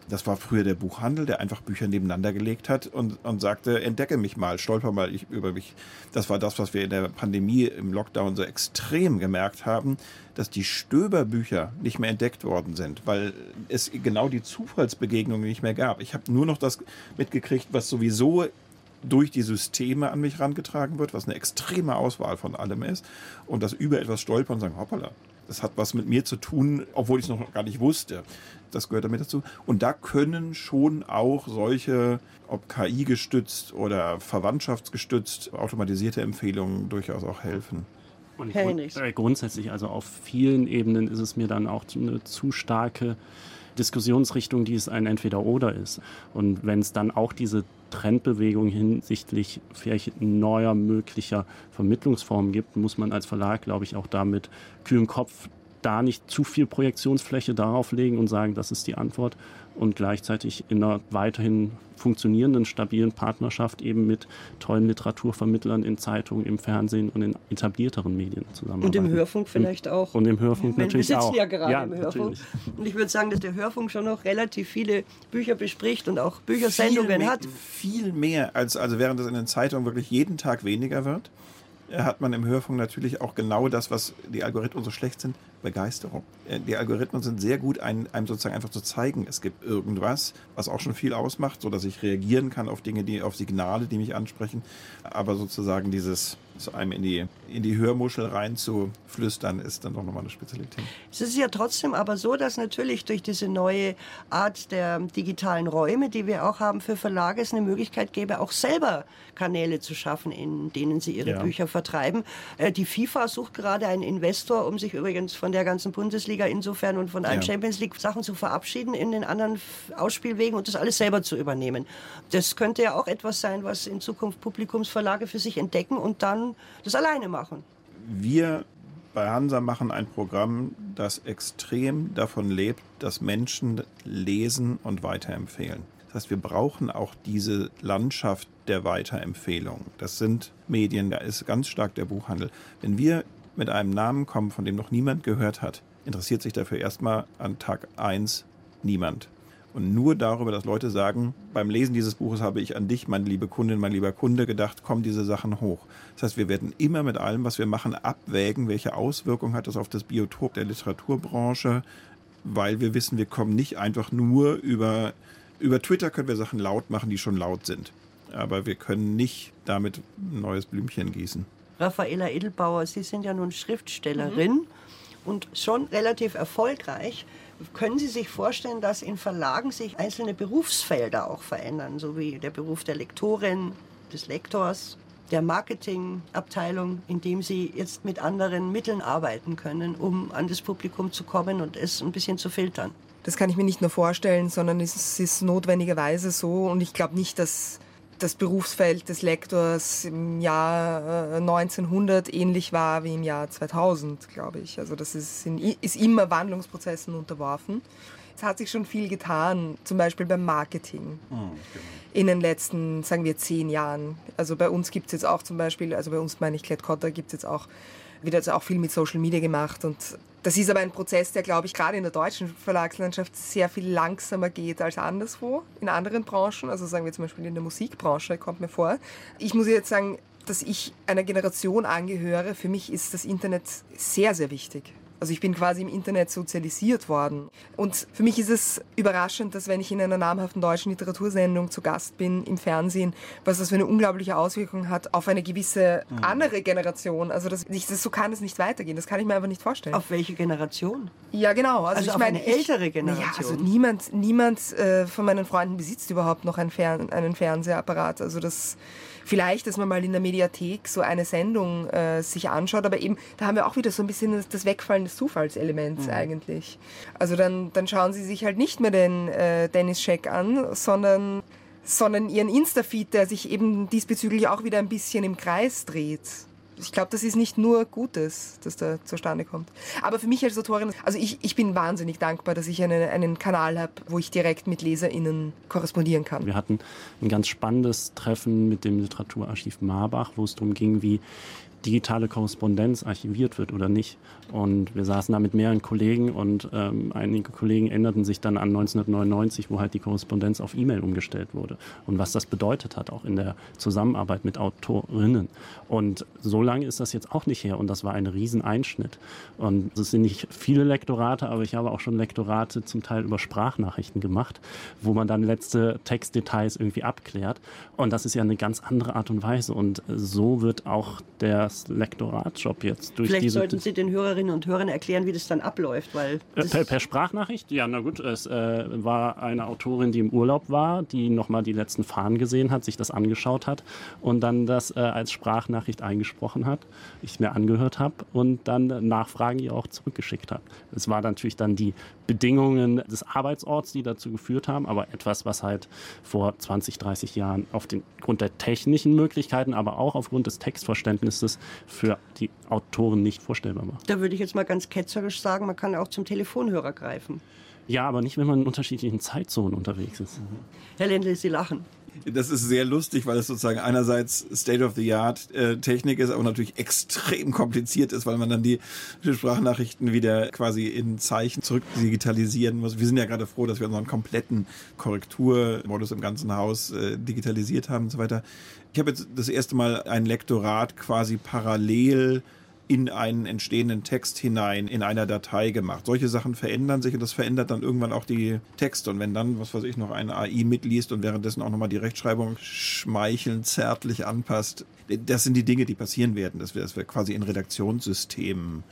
Das war früher der Buchhandel, der einfach Bücher nebeneinander gelegt hat und, und sagte, entdecke mich mal, stolper mal über mich. Das war das, was wir in der Pandemie im Lockdown so extrem gemerkt haben, dass die Stöberbücher nicht mehr entdeckt worden sind, weil es genau die Zufallsbegegnungen nicht mehr gab. Ich habe nur noch das mitgekriegt, was sowieso durch die Systeme an mich rangetragen wird, was eine extreme Auswahl von allem ist und das über etwas stolpern und sagen, hoppala, das hat was mit mir zu tun, obwohl ich es noch gar nicht wusste. Das gehört damit dazu. Und da können schon auch solche, ob KI gestützt oder verwandtschaftsgestützt, automatisierte Empfehlungen durchaus auch helfen. Und grund äh, grundsätzlich, also auf vielen Ebenen ist es mir dann auch eine zu starke Diskussionsrichtung, die es ein Entweder-Oder ist. Und wenn es dann auch diese Trendbewegung hinsichtlich vielleicht neuer möglicher Vermittlungsformen gibt, muss man als Verlag, glaube ich, auch damit kühlen Kopf da nicht zu viel Projektionsfläche darauf legen und sagen, das ist die Antwort und gleichzeitig in einer weiterhin funktionierenden, stabilen Partnerschaft eben mit tollen Literaturvermittlern in Zeitungen, im Fernsehen und in etablierteren Medien zusammenarbeiten. Und im Hörfunk vielleicht auch. Und im Hörfunk natürlich auch. Wir sitzen ja gerade ja, im Hörfunk. Natürlich. Und ich würde sagen, dass der Hörfunk schon noch relativ viele Bücher bespricht und auch Büchersendungen viel mehr, hat. Viel mehr, als also während es in den Zeitungen wirklich jeden Tag weniger wird hat man im Hörfunk natürlich auch genau das, was die Algorithmen so schlecht sind, Begeisterung. Äh, die Algorithmen sind sehr gut, einem, sozusagen einfach zu zeigen, es gibt irgendwas, was auch schon viel ausmacht, so dass ich reagieren kann auf Dinge, die, auf Signale, die mich ansprechen. Aber sozusagen dieses, so einem in die, in die Hörmuschel reinzuflüstern, ist dann doch nochmal eine Spezialität. Es ist ja trotzdem aber so, dass natürlich durch diese neue Art der digitalen Räume, die wir auch haben für Verlage, es eine Möglichkeit gäbe, auch selber Kanäle zu schaffen, in denen sie ihre ja. Bücher vertreiben. Äh, die FIFA sucht gerade einen Investor, um sich übrigens von der ganzen Bundesliga insofern und von allen ja. Champions League Sachen zu verabschieden in den anderen Ausspielwegen und das alles selber zu übernehmen. Das könnte ja auch etwas sein, was in Zukunft Publikumsverlage für sich entdecken und dann das alleine machen. Wir bei Hansa machen ein Programm, das extrem davon lebt, dass Menschen lesen und weiterempfehlen. Das heißt, wir brauchen auch diese Landschaft der Weiterempfehlung. Das sind Medien, da ist ganz stark der Buchhandel. Wenn wir mit einem Namen kommen, von dem noch niemand gehört hat, interessiert sich dafür erstmal an Tag 1 niemand. Und nur darüber, dass Leute sagen, beim Lesen dieses Buches habe ich an dich, meine liebe Kundin, mein lieber Kunde, gedacht, kommen diese Sachen hoch. Das heißt, wir werden immer mit allem, was wir machen, abwägen, welche Auswirkungen hat das auf das Biotop der Literaturbranche, weil wir wissen, wir kommen nicht einfach nur über, über Twitter können wir Sachen laut machen, die schon laut sind. Aber wir können nicht damit ein neues Blümchen gießen. Raffaela Edelbauer, Sie sind ja nun Schriftstellerin mhm. und schon relativ erfolgreich. Können Sie sich vorstellen, dass in Verlagen sich einzelne Berufsfelder auch verändern, so wie der Beruf der Lektorin, des Lektors, der Marketingabteilung, indem sie jetzt mit anderen Mitteln arbeiten können, um an das Publikum zu kommen und es ein bisschen zu filtern. Das kann ich mir nicht nur vorstellen, sondern es ist notwendigerweise so. Und ich glaube nicht, dass das Berufsfeld des Lektors im Jahr 1900 äh, ähnlich war wie im Jahr 2000, glaube ich. Also das ist, in, ist immer Wandlungsprozessen unterworfen. Es hat sich schon viel getan, zum Beispiel beim Marketing mhm, genau. in den letzten, sagen wir, zehn Jahren. Also bei uns gibt es jetzt auch zum Beispiel, also bei uns meine ich Klett Cotta, gibt es jetzt auch, wird jetzt auch viel mit Social Media gemacht und das ist aber ein Prozess, der, glaube ich, gerade in der deutschen Verlagslandschaft sehr viel langsamer geht als anderswo, in anderen Branchen. Also sagen wir zum Beispiel in der Musikbranche, kommt mir vor. Ich muss jetzt sagen, dass ich einer Generation angehöre. Für mich ist das Internet sehr, sehr wichtig. Also ich bin quasi im Internet sozialisiert worden. Und für mich ist es überraschend, dass wenn ich in einer namhaften deutschen Literatursendung zu Gast bin im Fernsehen, was das für eine unglaubliche Auswirkung hat auf eine gewisse mhm. andere Generation. Also das, das, so kann es nicht weitergehen. Das kann ich mir einfach nicht vorstellen. Auf welche Generation? Ja, genau. Also, also ich meine, eine ältere Generation. Ja, also niemand, niemand äh, von meinen Freunden besitzt überhaupt noch einen, Fern einen Fernsehapparat. Also das vielleicht, dass man mal in der Mediathek so eine Sendung äh, sich anschaut, aber eben, da haben wir auch wieder so ein bisschen das Wegfallen des Zufallselements mhm. eigentlich. Also dann, dann schauen sie sich halt nicht mehr den äh, Dennis Scheck an, sondern sondern ihren Insta-Feed, der sich eben diesbezüglich auch wieder ein bisschen im Kreis dreht ich glaube, das ist nicht nur Gutes, das da zustande kommt. Aber für mich als Autorin, also ich, ich bin wahnsinnig dankbar, dass ich eine, einen Kanal habe, wo ich direkt mit LeserInnen korrespondieren kann. Wir hatten ein ganz spannendes Treffen mit dem Literaturarchiv Marbach, wo es darum ging, wie digitale Korrespondenz archiviert wird oder nicht. Und wir saßen da mit mehreren Kollegen und ähm, einige Kollegen änderten sich dann an 1999, wo halt die Korrespondenz auf E-Mail umgestellt wurde. Und was das bedeutet hat, auch in der Zusammenarbeit mit Autorinnen. Und so lange ist das jetzt auch nicht her und das war ein Rieseneinschnitt. Und es sind nicht viele Lektorate, aber ich habe auch schon Lektorate zum Teil über Sprachnachrichten gemacht, wo man dann letzte Textdetails irgendwie abklärt. Und das ist ja eine ganz andere Art und Weise. Und so wird auch der Lektoratjob jetzt durch Vielleicht diese... sollten Sie den Hörerinnen und Hörern erklären, wie das dann abläuft, weil... Äh, per, per, Sprachnachricht? Ja, na gut, es äh, war eine Autorin, die im Urlaub war, die nochmal die letzten Fahnen gesehen hat, sich das angeschaut hat und dann das äh, als Sprachnachricht eingesprochen hat, ich mir angehört habe und dann Nachfragen ihr auch zurückgeschickt hat. Es war natürlich dann die Bedingungen des Arbeitsorts, die dazu geführt haben, aber etwas, was halt vor 20, 30 Jahren aufgrund der technischen Möglichkeiten, aber auch aufgrund des Textverständnisses für die Autoren nicht vorstellbar war. Da würde ich jetzt mal ganz ketzerisch sagen, man kann auch zum Telefonhörer greifen. Ja, aber nicht, wenn man in unterschiedlichen Zeitzonen unterwegs ist. Herr Lendl, Sie lachen. Das ist sehr lustig, weil es sozusagen einerseits State-of-the-Art-Technik ist, aber natürlich extrem kompliziert ist, weil man dann die Sprachnachrichten wieder quasi in Zeichen zurück digitalisieren muss. Wir sind ja gerade froh, dass wir unseren kompletten Korrekturmodus im ganzen Haus äh, digitalisiert haben und so weiter. Ich habe jetzt das erste Mal ein Lektorat quasi parallel in einen entstehenden Text hinein in einer Datei gemacht. Solche Sachen verändern sich und das verändert dann irgendwann auch die Texte. Und wenn dann, was weiß ich, noch eine AI mitliest und währenddessen auch nochmal die Rechtschreibung schmeichelnd, zärtlich anpasst, das sind die Dinge, die passieren werden, dass wir, dass wir quasi in Redaktionssystemen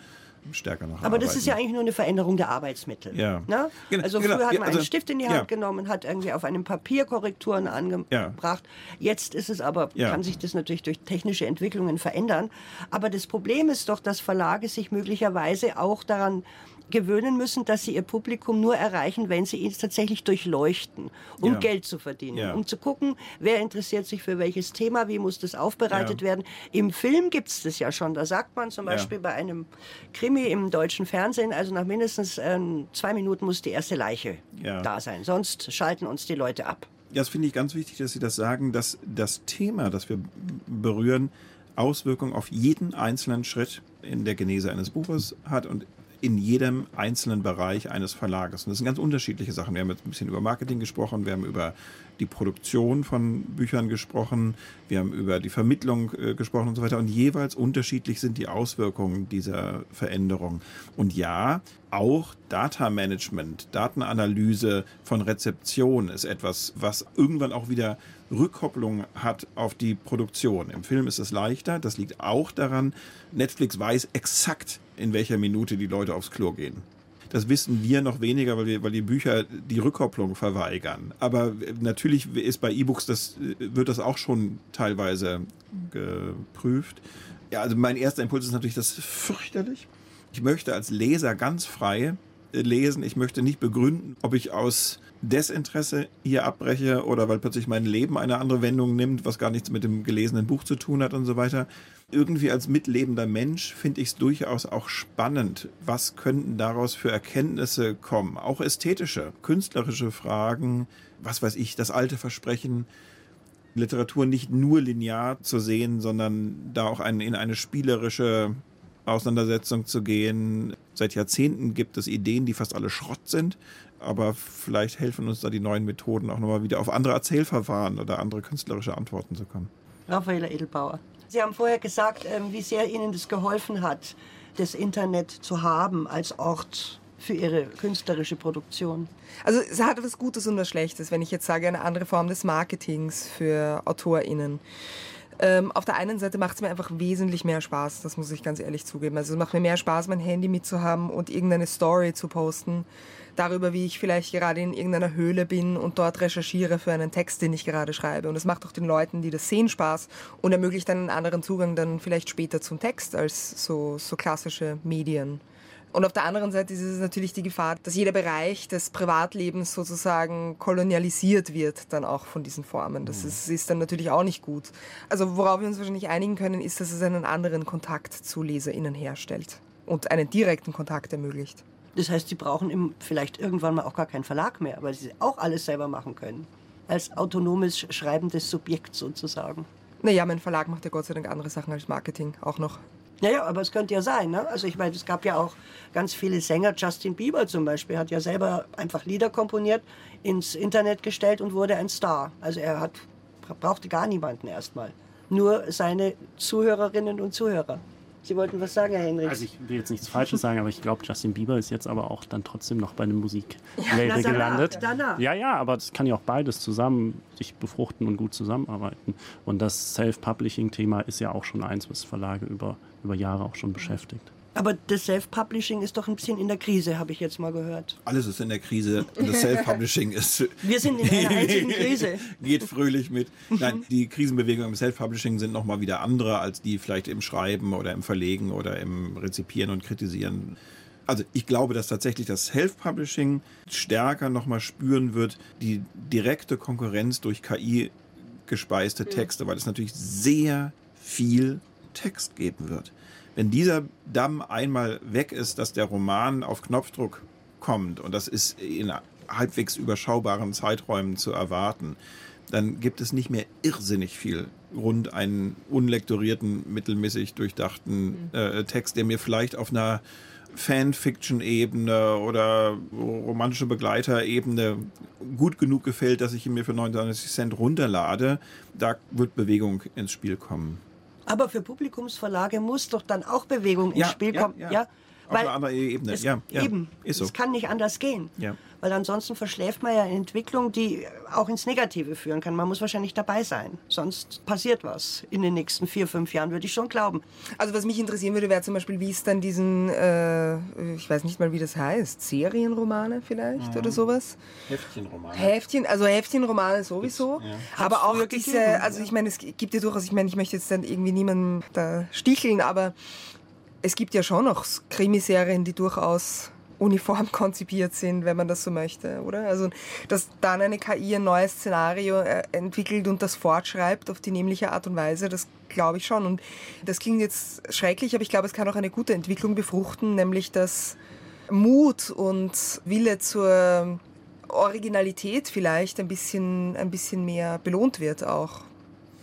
stärker noch Aber das ist ja eigentlich nur eine Veränderung der Arbeitsmittel. Ja. Ne? Genau, also genau. früher hat man also, einen Stift in die Hand ja. genommen, hat irgendwie auf einem Papier Korrekturen angebracht. Ja. Jetzt ist es aber, kann sich das natürlich durch technische Entwicklungen verändern. Aber das Problem ist doch, dass Verlage sich möglicherweise auch daran gewöhnen müssen, dass sie ihr Publikum nur erreichen, wenn sie ihn tatsächlich durchleuchten, um ja. Geld zu verdienen, ja. um zu gucken, wer interessiert sich für welches Thema, wie muss das aufbereitet ja. werden. Im Film gibt es das ja schon. Da sagt man zum Beispiel bei einem Krimi im deutschen Fernsehen, also nach mindestens äh, zwei Minuten muss die erste Leiche da sein, sonst schalten uns die Leute ab. Das finde ich ganz wichtig, dass Sie das sagen, dass das Thema, das wir berühren, Auswirkungen auf jeden einzelnen Schritt in der Genese eines Buches hat und in jedem einzelnen Bereich eines Verlages. Und das sind ganz unterschiedliche Sachen. Wir haben jetzt ein bisschen über Marketing gesprochen, wir haben über die Produktion von Büchern gesprochen, wir haben über die Vermittlung äh, gesprochen und so weiter. Und jeweils unterschiedlich sind die Auswirkungen dieser Veränderung. Und ja, auch Data Management, Datenanalyse von Rezeption ist etwas, was irgendwann auch wieder Rückkopplung hat auf die Produktion. Im Film ist es leichter. Das liegt auch daran, Netflix weiß exakt, in welcher Minute die Leute aufs Klo gehen. Das wissen wir noch weniger, weil, wir, weil die Bücher die Rückkopplung verweigern. Aber natürlich ist bei E-Books, das wird das auch schon teilweise geprüft. Ja, also mein erster Impuls ist natürlich, das ist fürchterlich. Ich möchte als Leser ganz frei lesen. Ich möchte nicht begründen, ob ich aus Desinteresse hier abbreche oder weil plötzlich mein Leben eine andere Wendung nimmt, was gar nichts mit dem gelesenen Buch zu tun hat und so weiter. Irgendwie als mitlebender Mensch finde ich es durchaus auch spannend. Was könnten daraus für Erkenntnisse kommen? Auch ästhetische, künstlerische Fragen, was weiß ich, das alte Versprechen, Literatur nicht nur linear zu sehen, sondern da auch ein, in eine spielerische Auseinandersetzung zu gehen. Seit Jahrzehnten gibt es Ideen, die fast alle Schrott sind, aber vielleicht helfen uns da die neuen Methoden auch nochmal wieder auf andere Erzählverfahren oder andere künstlerische Antworten zu kommen. Raffaella Edelbauer. Sie haben vorher gesagt, ähm, wie sehr Ihnen das geholfen hat, das Internet zu haben als Ort für Ihre künstlerische Produktion. Also es hat etwas Gutes und was Schlechtes, wenn ich jetzt sage, eine andere Form des Marketings für AutorInnen. Ähm, auf der einen Seite macht es mir einfach wesentlich mehr Spaß, das muss ich ganz ehrlich zugeben. Also es macht mir mehr Spaß, mein Handy mitzuhaben und irgendeine Story zu posten darüber, wie ich vielleicht gerade in irgendeiner Höhle bin und dort recherchiere für einen Text, den ich gerade schreibe. Und es macht auch den Leuten, die das sehen, Spaß und ermöglicht einen anderen Zugang dann vielleicht später zum Text als so, so klassische Medien. Und auf der anderen Seite ist es natürlich die Gefahr, dass jeder Bereich des Privatlebens sozusagen kolonialisiert wird, dann auch von diesen Formen. Das ist, ist, dann natürlich auch nicht gut. Also worauf wir uns wahrscheinlich einigen können, ist, dass es einen anderen Kontakt zu LeserInnen herstellt und einen direkten Kontakt ermöglicht. Das heißt, sie brauchen vielleicht irgendwann mal auch gar keinen Verlag mehr, weil sie auch alles selber machen können. Als autonomes schreibendes Subjekt sozusagen. Naja, mein Verlag macht ja Gott sei Dank andere Sachen als Marketing auch noch. Naja, aber es könnte ja sein. Ne? Also ich meine, es gab ja auch ganz viele Sänger. Justin Bieber zum Beispiel hat ja selber einfach Lieder komponiert, ins Internet gestellt und wurde ein Star. Also er hat, brauchte gar niemanden erstmal. Nur seine Zuhörerinnen und Zuhörer. Sie wollten was sagen, Herr Henrich? Also ich will jetzt nichts Falsches sagen, aber ich glaube, Justin Bieber ist jetzt aber auch dann trotzdem noch bei einem Musiklabel ja, gelandet. Danach. Ja, ja, aber das kann ja auch beides zusammen sich befruchten und gut zusammenarbeiten. Und das Self-Publishing-Thema ist ja auch schon eins, was Verlage über, über Jahre auch schon beschäftigt. Aber das Self-Publishing ist doch ein bisschen in der Krise, habe ich jetzt mal gehört. Alles ist in der Krise und das Self-Publishing ist. Wir sind in einer einzigen Krise. Geht fröhlich mit. Nein, die Krisenbewegungen im Self-Publishing sind nochmal wieder andere als die vielleicht im Schreiben oder im Verlegen oder im Rezipieren und Kritisieren. Also ich glaube, dass tatsächlich das Self-Publishing stärker nochmal spüren wird, die direkte Konkurrenz durch KI gespeiste Texte, weil es natürlich sehr viel Text geben wird wenn dieser Damm einmal weg ist, dass der Roman auf Knopfdruck kommt, und das ist in halbwegs überschaubaren Zeiträumen zu erwarten, dann gibt es nicht mehr irrsinnig viel rund einen unlektorierten, mittelmäßig durchdachten mhm. äh, Text, der mir vielleicht auf einer Fanfiction-Ebene oder romantische Begleiter-Ebene gut genug gefällt, dass ich ihn mir für 99 Cent runterlade. Da wird Bewegung ins Spiel kommen. Aber für Publikumsverlage muss doch dann auch Bewegung ins Spiel kommen. Ja, ja. Auf Weil eine andere Ebene. Es, ja, ja, eben. Ist so. Es kann nicht anders gehen. Ja. Weil ansonsten verschläft man ja eine Entwicklung, die auch ins Negative führen kann. Man muss wahrscheinlich dabei sein. Sonst passiert was in den nächsten vier, fünf Jahren, würde ich schon glauben. Also was mich interessieren würde, wäre zum Beispiel, wie es dann diesen, äh, ich weiß nicht mal, wie das heißt, Serienromane vielleicht mhm. oder sowas? Heftchenromane. Heftchen, also Heftchenromane sowieso. Ja. Aber auch diese, also ich meine, es gibt ja durchaus, ich meine, ich möchte jetzt dann irgendwie niemanden da sticheln, aber es gibt ja schon noch Krimiserien, die durchaus uniform konzipiert sind, wenn man das so möchte, oder? Also, dass dann eine KI ein neues Szenario äh, entwickelt und das fortschreibt auf die nämliche Art und Weise, das glaube ich schon. Und das klingt jetzt schrecklich, aber ich glaube, es kann auch eine gute Entwicklung befruchten, nämlich dass Mut und Wille zur Originalität vielleicht ein bisschen, ein bisschen mehr belohnt wird auch.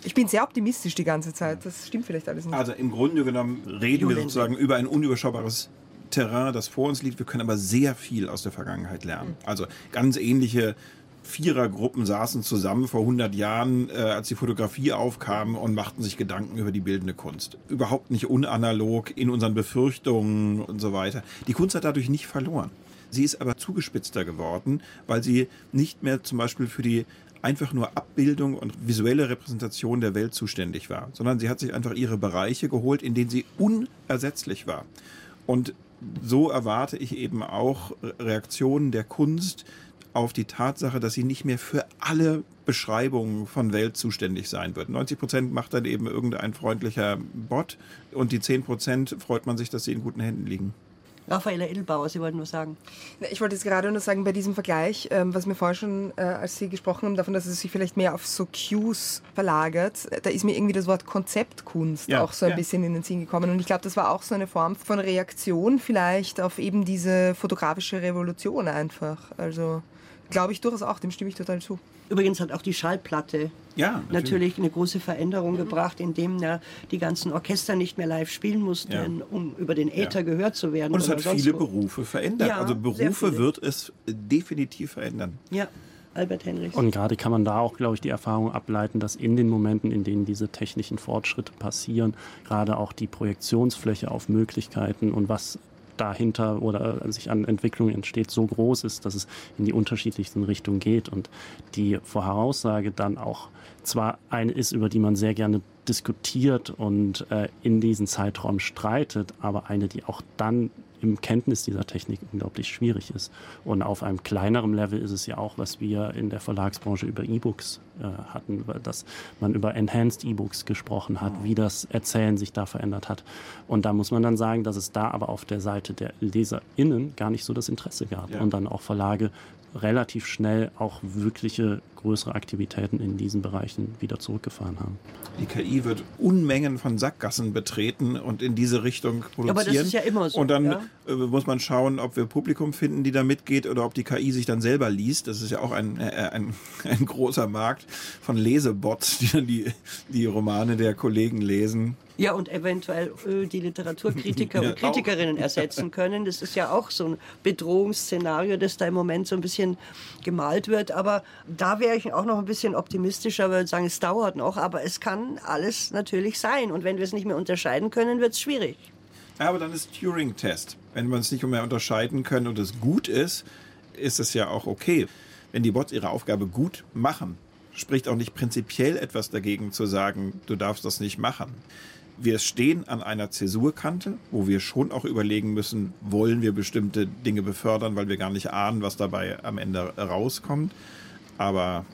Ich bin sehr optimistisch die ganze Zeit. Das stimmt vielleicht alles nicht. Also im Grunde genommen reden wir sozusagen über ein unüberschaubares Terrain, das vor uns liegt. Wir können aber sehr viel aus der Vergangenheit lernen. Also ganz ähnliche Vierergruppen saßen zusammen vor 100 Jahren, äh, als die Fotografie aufkam und machten sich Gedanken über die bildende Kunst. Überhaupt nicht unanalog in unseren Befürchtungen und so weiter. Die Kunst hat dadurch nicht verloren. Sie ist aber zugespitzter geworden, weil sie nicht mehr zum Beispiel für die einfach nur Abbildung und visuelle Repräsentation der Welt zuständig war, sondern sie hat sich einfach ihre Bereiche geholt, in denen sie unersetzlich war. Und so erwarte ich eben auch Reaktionen der Kunst auf die Tatsache, dass sie nicht mehr für alle Beschreibungen von Welt zuständig sein wird. 90 Prozent macht dann eben irgendein freundlicher Bot und die 10 Prozent freut man sich, dass sie in guten Händen liegen. Raffaella Edelbauer, Sie wollten nur sagen. Ich wollte jetzt gerade nur sagen, bei diesem Vergleich, ähm, was mir vorher schon, äh, als Sie gesprochen haben, davon, dass es sich vielleicht mehr auf so Cues verlagert, da ist mir irgendwie das Wort Konzeptkunst ja, auch so ein ja. bisschen in den Sinn gekommen. Und ich glaube, das war auch so eine Form von Reaktion vielleicht auf eben diese fotografische Revolution einfach. Also glaube ich durchaus auch, dem stimme ich total zu. Übrigens hat auch die Schallplatte ja, natürlich. natürlich. eine große Veränderung gebracht, indem ja die ganzen Orchester nicht mehr live spielen mussten, ja. um über den Äther ja. gehört zu werden. Und es hat viele wo. Berufe verändert. also Berufe wird es definitiv verändern. Ja. Albert Henrichs. Und gerade kann man da auch, glaube ich, die Erfahrung ableiten, dass in den Momenten, in denen diese technischen Fortschritte passieren, gerade auch die Projektionsfläche auf Möglichkeiten und was dahinter oder äh, sich an Entwicklungen entsteht, so groß ist, dass es in die unterschiedlichsten Richtungen geht und die Voraussage dann auch zwar eine ist, über die man sehr gerne diskutiert und äh, in diesen Zeitraum streitet, aber eine, die auch dann im Kenntnis dieser Technik unglaublich schwierig ist. Und auf einem kleineren Level ist es ja auch, was wir in der Verlagsbranche über E-Books äh, hatten, dass man über Enhanced E-Books gesprochen hat, wie das Erzählen sich da verändert hat. Und da muss man dann sagen, dass es da aber auf der Seite der LeserInnen gar nicht so das Interesse gab. Ja. Und dann auch Verlage relativ schnell auch wirkliche größere Aktivitäten in diesen Bereichen wieder zurückgefahren haben. Die KI wird Unmengen von Sackgassen betreten und in diese Richtung produzieren. Aber das ist ja immer so. Und dann ja? Äh, muss man schauen, ob wir Publikum finden, die da mitgeht oder ob die KI sich dann selber liest. Das ist ja auch ein, äh, ein, ein großer Markt von Lesebots, die dann die, die Romane der Kollegen lesen. Ja, und eventuell äh, die Literaturkritiker ja, und Kritikerinnen auch. ersetzen können. Das ist ja auch so ein Bedrohungsszenario, das da im Moment so ein bisschen gemalt wird. Aber da wäre ich auch noch ein bisschen optimistischer, würde sagen, es dauert noch, aber es kann alles natürlich sein. Und wenn wir es nicht mehr unterscheiden können, wird es schwierig. Ja, aber dann ist Turing-Test. Wenn wir es nicht mehr unterscheiden können und es gut ist, ist es ja auch okay. Wenn die Bots ihre Aufgabe gut machen, spricht auch nicht prinzipiell etwas dagegen zu sagen, du darfst das nicht machen wir stehen an einer Zäsurkante, wo wir schon auch überlegen müssen, wollen wir bestimmte Dinge befördern, weil wir gar nicht ahnen, was dabei am Ende rauskommt. Aber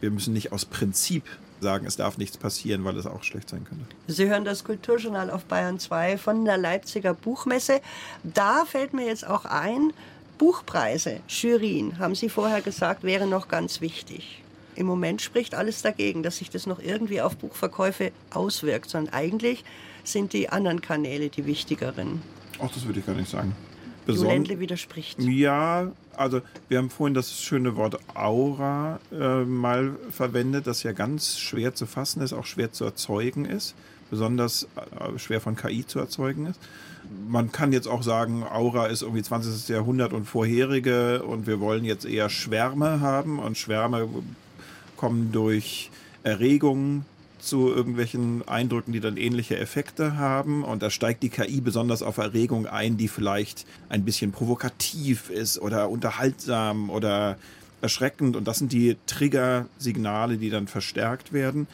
wir müssen nicht aus Prinzip sagen, es darf nichts passieren, weil es auch schlecht sein könnte. Sie hören das Kulturjournal auf Bayern 2 von der Leipziger Buchmesse. Da fällt mir jetzt auch ein, Buchpreise, Jurien, haben Sie vorher gesagt, wäre noch ganz wichtig im Moment spricht alles dagegen, dass sich das noch irgendwie auf Buchverkäufe auswirkt, sondern eigentlich sind die anderen Kanäle die wichtigeren. Ach, das würde ich gar nicht sagen. Beson widerspricht. Ja, also wir haben vorhin das schöne Wort Aura äh, mal verwendet, das ja ganz schwer zu fassen ist, auch schwer zu erzeugen ist, besonders äh, schwer von KI zu erzeugen ist. Man kann jetzt auch sagen, Aura ist irgendwie 20. Jahrhundert und vorherige und wir wollen jetzt eher Schwärme haben und Schwärme kommen durch Erregungen zu irgendwelchen Eindrücken, die dann ähnliche Effekte haben. Und da steigt die KI besonders auf Erregung ein, die vielleicht ein bisschen provokativ ist oder unterhaltsam oder erschreckend. Und das sind die Triggersignale, die dann verstärkt werden.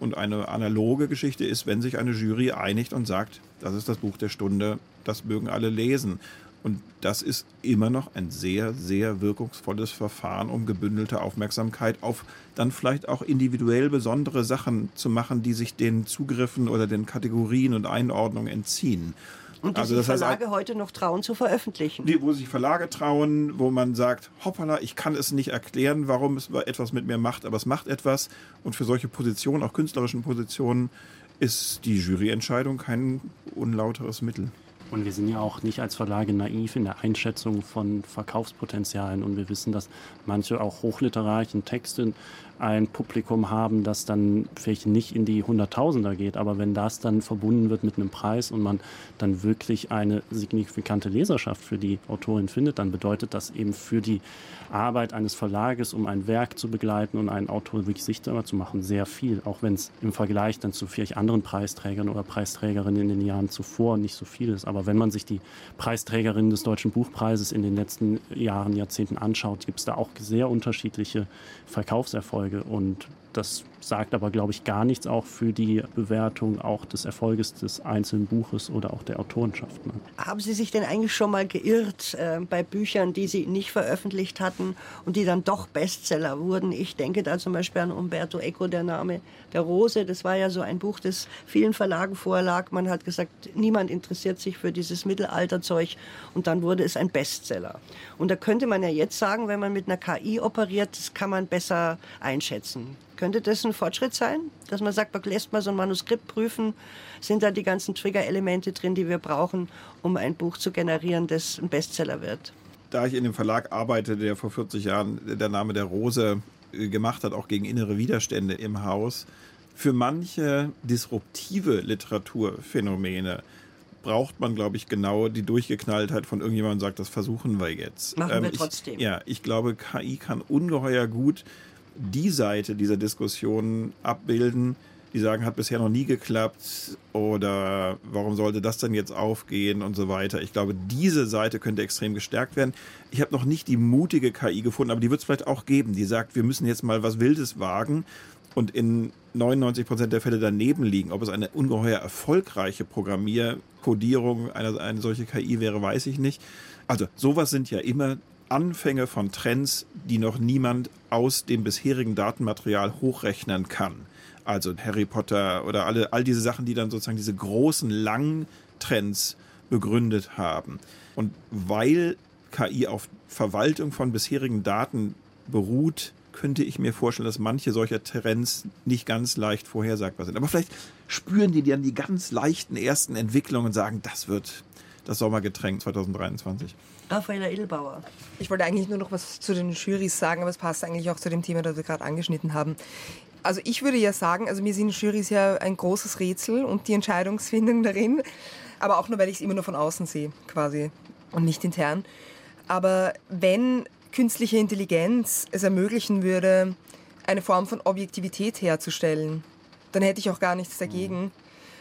Und eine analoge Geschichte ist, wenn sich eine Jury einigt und sagt, das ist das Buch der Stunde, das mögen alle lesen. Und das ist immer noch ein sehr, sehr wirkungsvolles Verfahren, um gebündelte Aufmerksamkeit auf dann vielleicht auch individuell besondere Sachen zu machen, die sich den Zugriffen oder den Kategorien und Einordnungen entziehen. Und die also sich Verlage heißt, heute noch trauen zu veröffentlichen. Die, wo sich Verlage trauen, wo man sagt, hoppala, ich kann es nicht erklären, warum es etwas mit mir macht, aber es macht etwas. Und für solche Positionen, auch künstlerischen Positionen, ist die Juryentscheidung kein unlauteres Mittel. Und wir sind ja auch nicht als Verlage naiv in der Einschätzung von Verkaufspotenzialen. Und wir wissen, dass manche auch hochliterarischen Texte ein Publikum haben, das dann vielleicht nicht in die Hunderttausender geht, aber wenn das dann verbunden wird mit einem Preis und man dann wirklich eine signifikante Leserschaft für die Autorin findet, dann bedeutet das eben für die Arbeit eines Verlages, um ein Werk zu begleiten und einen Autor wirklich sichtbar zu machen, sehr viel, auch wenn es im Vergleich dann zu vielleicht anderen Preisträgern oder Preisträgerinnen in den Jahren zuvor nicht so viel ist. Aber wenn man sich die Preisträgerinnen des Deutschen Buchpreises in den letzten Jahren, Jahrzehnten anschaut, gibt es da auch sehr unterschiedliche Verkaufserfolge. Und Das sagt aber, glaube ich, gar nichts auch für die Bewertung auch des Erfolges des einzelnen Buches oder auch der Autorenschaft. Ne? Haben Sie sich denn eigentlich schon mal geirrt äh, bei Büchern, die Sie nicht veröffentlicht hatten und die dann doch Bestseller wurden? Ich denke da zum Beispiel an Umberto Eco, der Name der Rose. Das war ja so ein Buch, das vielen Verlagen vorlag. Man hat gesagt, niemand interessiert sich für dieses Mittelalterzeug und dann wurde es ein Bestseller. Und da könnte man ja jetzt sagen, wenn man mit einer KI operiert, das kann man besser einschätzen. Könnte das ein Fortschritt sein, dass man sagt, man lässt mal so ein Manuskript prüfen, sind da die ganzen Trigger-Elemente drin, die wir brauchen, um ein Buch zu generieren, das ein Bestseller wird? Da ich in dem Verlag arbeite, der vor 40 Jahren der Name der Rose äh, gemacht hat, auch gegen innere Widerstände im Haus, für manche disruptive Literaturphänomene braucht man, glaube ich, genau die Durchgeknalltheit von irgendjemandem, sagt, das versuchen wir jetzt. Machen ähm, wir trotzdem. Ich, ja, ich glaube, KI kann ungeheuer gut die Seite dieser Diskussion abbilden, die sagen, hat bisher noch nie geklappt oder warum sollte das denn jetzt aufgehen und so weiter. Ich glaube, diese Seite könnte extrem gestärkt werden. Ich habe noch nicht die mutige KI gefunden, aber die wird es vielleicht auch geben, die sagt, wir müssen jetzt mal was Wildes wagen und in 99 Prozent der Fälle daneben liegen. Ob es eine ungeheuer erfolgreiche Programmierkodierung einer eine solche KI wäre, weiß ich nicht. Also sowas sind ja immer Anfänge von Trends, die noch niemand aus dem bisherigen Datenmaterial hochrechnen kann. Also Harry Potter oder alle, all diese Sachen, die dann sozusagen diese großen, langen Trends begründet haben. Und weil KI auf Verwaltung von bisherigen Daten beruht, könnte ich mir vorstellen, dass manche solcher Trends nicht ganz leicht vorhersagbar sind. Aber vielleicht spüren die dann die ganz leichten ersten Entwicklungen und sagen, das wird das Sommergetränk 2023. Raffaella Edelbauer. Ich wollte eigentlich nur noch was zu den Jurys sagen, aber es passt eigentlich auch zu dem Thema, das wir gerade angeschnitten haben. Also ich würde ja sagen, also mir sind Jurys ja ein großes Rätsel und die Entscheidungsfindung darin, aber auch nur, weil ich es immer nur von außen sehe, quasi, und nicht intern. Aber wenn künstliche Intelligenz es ermöglichen würde, eine Form von Objektivität herzustellen, dann hätte ich auch gar nichts dagegen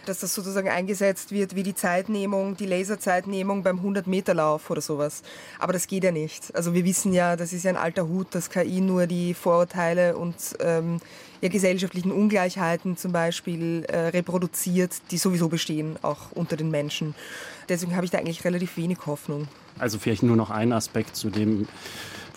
dass das sozusagen eingesetzt wird wie die Zeitnehmung, die Laserzeitnehmung beim 100-Meter-Lauf oder sowas. Aber das geht ja nicht. Also wir wissen ja, das ist ja ein alter Hut, dass KI nur die Vorurteile und ähm, ja, gesellschaftlichen Ungleichheiten zum Beispiel äh, reproduziert, die sowieso bestehen, auch unter den Menschen. Deswegen habe ich da eigentlich relativ wenig Hoffnung. Also vielleicht nur noch ein Aspekt zu dem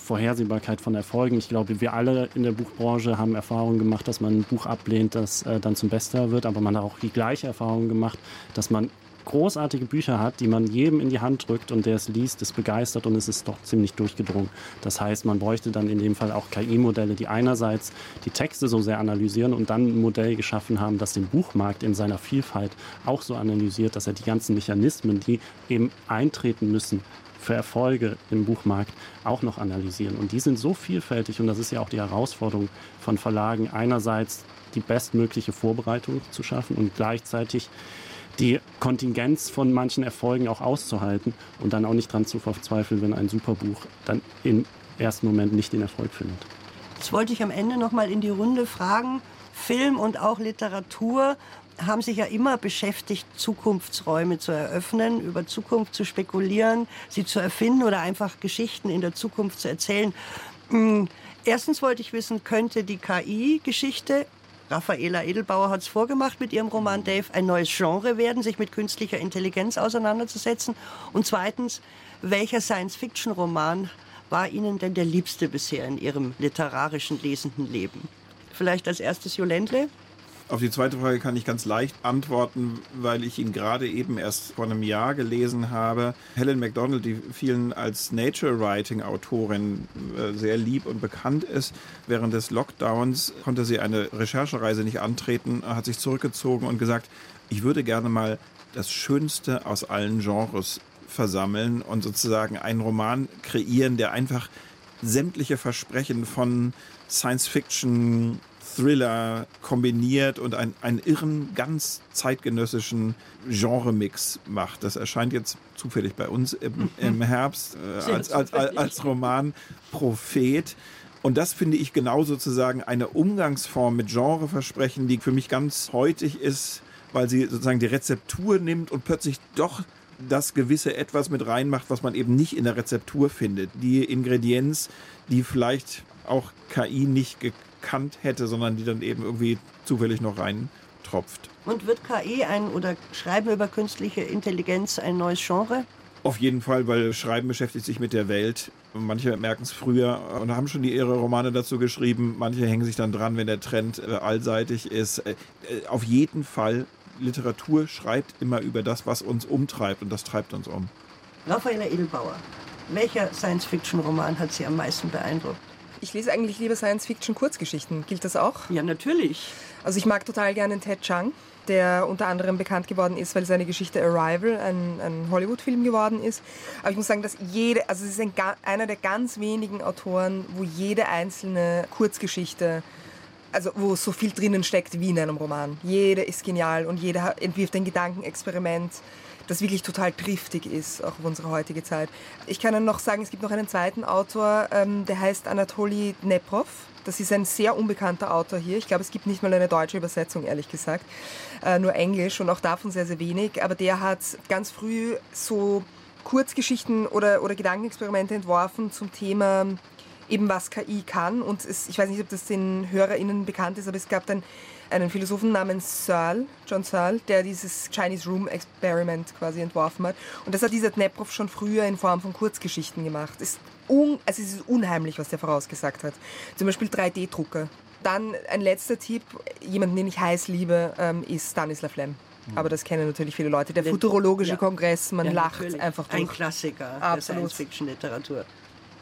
Vorhersehbarkeit von Erfolgen. Ich glaube, wir alle in der Buchbranche haben Erfahrungen gemacht, dass man ein Buch ablehnt, das äh, dann zum Bestseller wird, aber man hat auch die gleiche Erfahrung gemacht, dass man großartige Bücher hat, die man jedem in die Hand drückt und der es liest, ist begeistert und es ist doch ziemlich durchgedrungen. Das heißt, man bräuchte dann in dem Fall auch KI-Modelle, die einerseits die Texte so sehr analysieren und dann ein Modell geschaffen haben, das den Buchmarkt in seiner Vielfalt auch so analysiert, dass er die ganzen Mechanismen, die eben eintreten müssen, für Erfolge im Buchmarkt auch noch analysieren. Und die sind so vielfältig und das ist ja auch die Herausforderung von Verlagen, einerseits die bestmögliche Vorbereitung zu schaffen und gleichzeitig die Kontingenz von manchen Erfolgen auch auszuhalten und dann auch nicht dran zu verzweifeln, wenn ein Superbuch dann im ersten Moment nicht den Erfolg findet. Das wollte ich am Ende noch mal in die Runde fragen. Film und auch Literatur haben sich ja immer beschäftigt, Zukunftsräume zu eröffnen, über Zukunft zu spekulieren, sie zu erfinden oder einfach Geschichten in der Zukunft zu erzählen. Hm, erstens wollte ich wissen, könnte die KI-Geschichte, Raffaela Edelbauer hat es vorgemacht mit ihrem Roman Dave, ein neues Genre werden, sich mit künstlicher Intelligenz auseinanderzusetzen? Und zweitens, welcher Science-Fiction-Roman war Ihnen denn der liebste bisher in Ihrem literarischen, lesenden Leben? Vielleicht als erstes Jolendle? Auf die zweite Frage kann ich ganz leicht antworten, weil ich ihn gerade eben erst vor einem Jahr gelesen habe. Helen MacDonald, die vielen als Nature Writing Autorin äh, sehr lieb und bekannt ist, während des Lockdowns konnte sie eine Recherchereise nicht antreten, hat sich zurückgezogen und gesagt, ich würde gerne mal das Schönste aus allen Genres versammeln und sozusagen einen Roman kreieren, der einfach sämtliche Versprechen von Science Fiction, Thriller kombiniert und ein, einen irren, ganz zeitgenössischen Genremix macht. Das erscheint jetzt zufällig bei uns im, mhm. im Herbst äh, als, als, als, als Roman Prophet. Und das finde ich genau sozusagen eine Umgangsform mit Genreversprechen, die für mich ganz heutig ist, weil sie sozusagen die Rezeptur nimmt und plötzlich doch das gewisse etwas mit reinmacht, was man eben nicht in der Rezeptur findet. Die Ingredienz, die vielleicht auch KI nicht gekannt hätte, sondern die dann eben irgendwie zufällig noch reintropft. Und wird KI ein oder Schreiben über künstliche Intelligenz ein neues Genre? Auf jeden Fall, weil Schreiben beschäftigt sich mit der Welt. Manche merken es früher und haben schon die ihre Romane dazu geschrieben. Manche hängen sich dann dran, wenn der Trend äh, allseitig ist. Äh, äh, auf jeden Fall, Literatur schreibt immer über das, was uns umtreibt und das treibt uns um. Raffaella Edelbauer, welcher Science-Fiction-Roman hat Sie am meisten beeindruckt? Ich lese eigentlich lieber Science-Fiction-Kurzgeschichten. Gilt das auch? Ja, natürlich. Also ich mag total gerne Ted Chiang der unter anderem bekannt geworden ist, weil seine Geschichte Arrival ein, ein Hollywood-Film geworden ist. Aber ich muss sagen, dass jede, also es ist ein, einer der ganz wenigen Autoren, wo jede einzelne Kurzgeschichte also wo so viel drinnen steckt wie in einem Roman. Jede ist genial und jeder entwirft ein Gedankenexperiment, das wirklich total triftig ist, auch auf unsere heutige Zeit. Ich kann dann noch sagen, es gibt noch einen zweiten Autor, ähm, der heißt Anatoly Neprov. Das ist ein sehr unbekannter Autor hier. Ich glaube, es gibt nicht mal eine deutsche Übersetzung, ehrlich gesagt. Äh, nur Englisch und auch davon sehr, sehr wenig. Aber der hat ganz früh so Kurzgeschichten oder, oder Gedankenexperimente entworfen zum Thema eben was KI kann. Und es, ich weiß nicht, ob das den HörerInnen bekannt ist, aber es gab dann einen Philosophen namens Searle, John Searle, der dieses Chinese Room Experiment quasi entworfen hat. Und das hat dieser Dneprov schon früher in Form von Kurzgeschichten gemacht. Ist un, also es ist unheimlich, was der vorausgesagt hat. Zum Beispiel 3D-Drucker. Dann ein letzter Tipp, jemanden, den ich heiß liebe, ähm, ist Stanislav Lem. Mhm. Aber das kennen natürlich viele Leute. Der futurologische ja. Kongress, man ja, lacht natürlich. einfach durch. Ein Klassiker Absolut. der Science-Fiction-Literatur.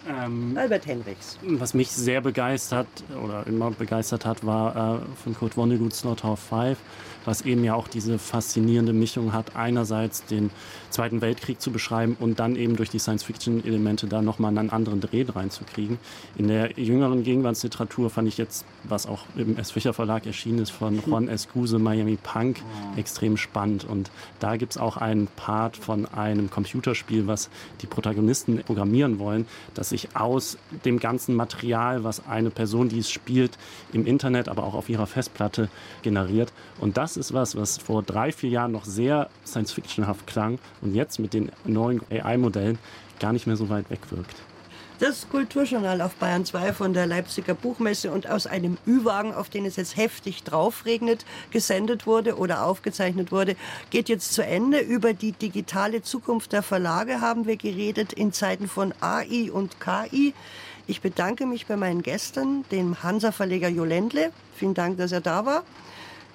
Ähm, Albert Henrichs. Was mich sehr begeistert oder immer begeistert hat, war äh, von Kurt Vonnegut's Slaughterhouse 5 was eben ja auch diese faszinierende Mischung hat, einerseits den Zweiten Weltkrieg zu beschreiben und dann eben durch die Science-Fiction-Elemente da nochmal einen anderen Dreh reinzukriegen. In der jüngeren Gegenwartsliteratur fand ich jetzt, was auch im S. Fischer Verlag erschienen ist, von Juan Escuse, Miami Punk, oh. extrem spannend. Und da gibt es auch einen Part von einem Computerspiel, was die Protagonisten programmieren wollen, das sich aus dem ganzen Material, was eine Person, die es spielt, im Internet, aber auch auf ihrer Festplatte generiert. Und das das ist was, was vor drei, vier Jahren noch sehr science-fictionhaft klang und jetzt mit den neuen AI-Modellen gar nicht mehr so weit wegwirkt. Das Kulturjournal auf Bayern 2 von der Leipziger Buchmesse und aus einem Ü-Wagen, auf den es jetzt heftig draufregnet, gesendet wurde oder aufgezeichnet wurde, geht jetzt zu Ende. Über die digitale Zukunft der Verlage haben wir geredet in Zeiten von AI und KI. Ich bedanke mich bei meinen Gästen, dem Hansa-Verleger Jo Ländle. Vielen Dank, dass er da war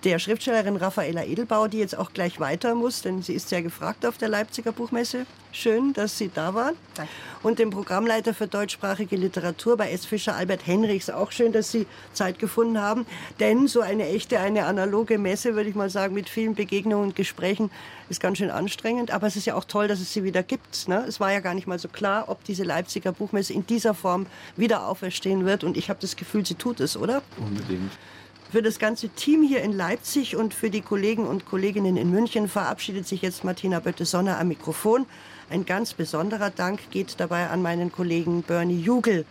der Schriftstellerin Raffaella Edelbauer, die jetzt auch gleich weiter muss, denn sie ist sehr gefragt auf der Leipziger Buchmesse. Schön, dass Sie da waren. Danke. Und dem Programmleiter für deutschsprachige Literatur bei S. Fischer, Albert Henrichs. Auch schön, dass Sie Zeit gefunden haben. Denn so eine echte, eine analoge Messe, würde ich mal sagen, mit vielen Begegnungen und Gesprächen, ist ganz schön anstrengend. Aber es ist ja auch toll, dass es sie wieder gibt. Ne? Es war ja gar nicht mal so klar, ob diese Leipziger Buchmesse in dieser Form wieder auferstehen wird. Und ich habe das Gefühl, sie tut es, oder? Unbedingt. Für das ganze Team hier in Leipzig und für die Kollegen und Kolleginnen in München verabschiedet sich jetzt Martina Bötte-Sonner am Mikrofon. Ein ganz besonderer Dank geht dabei an meinen Kollegen Bernie Jugel.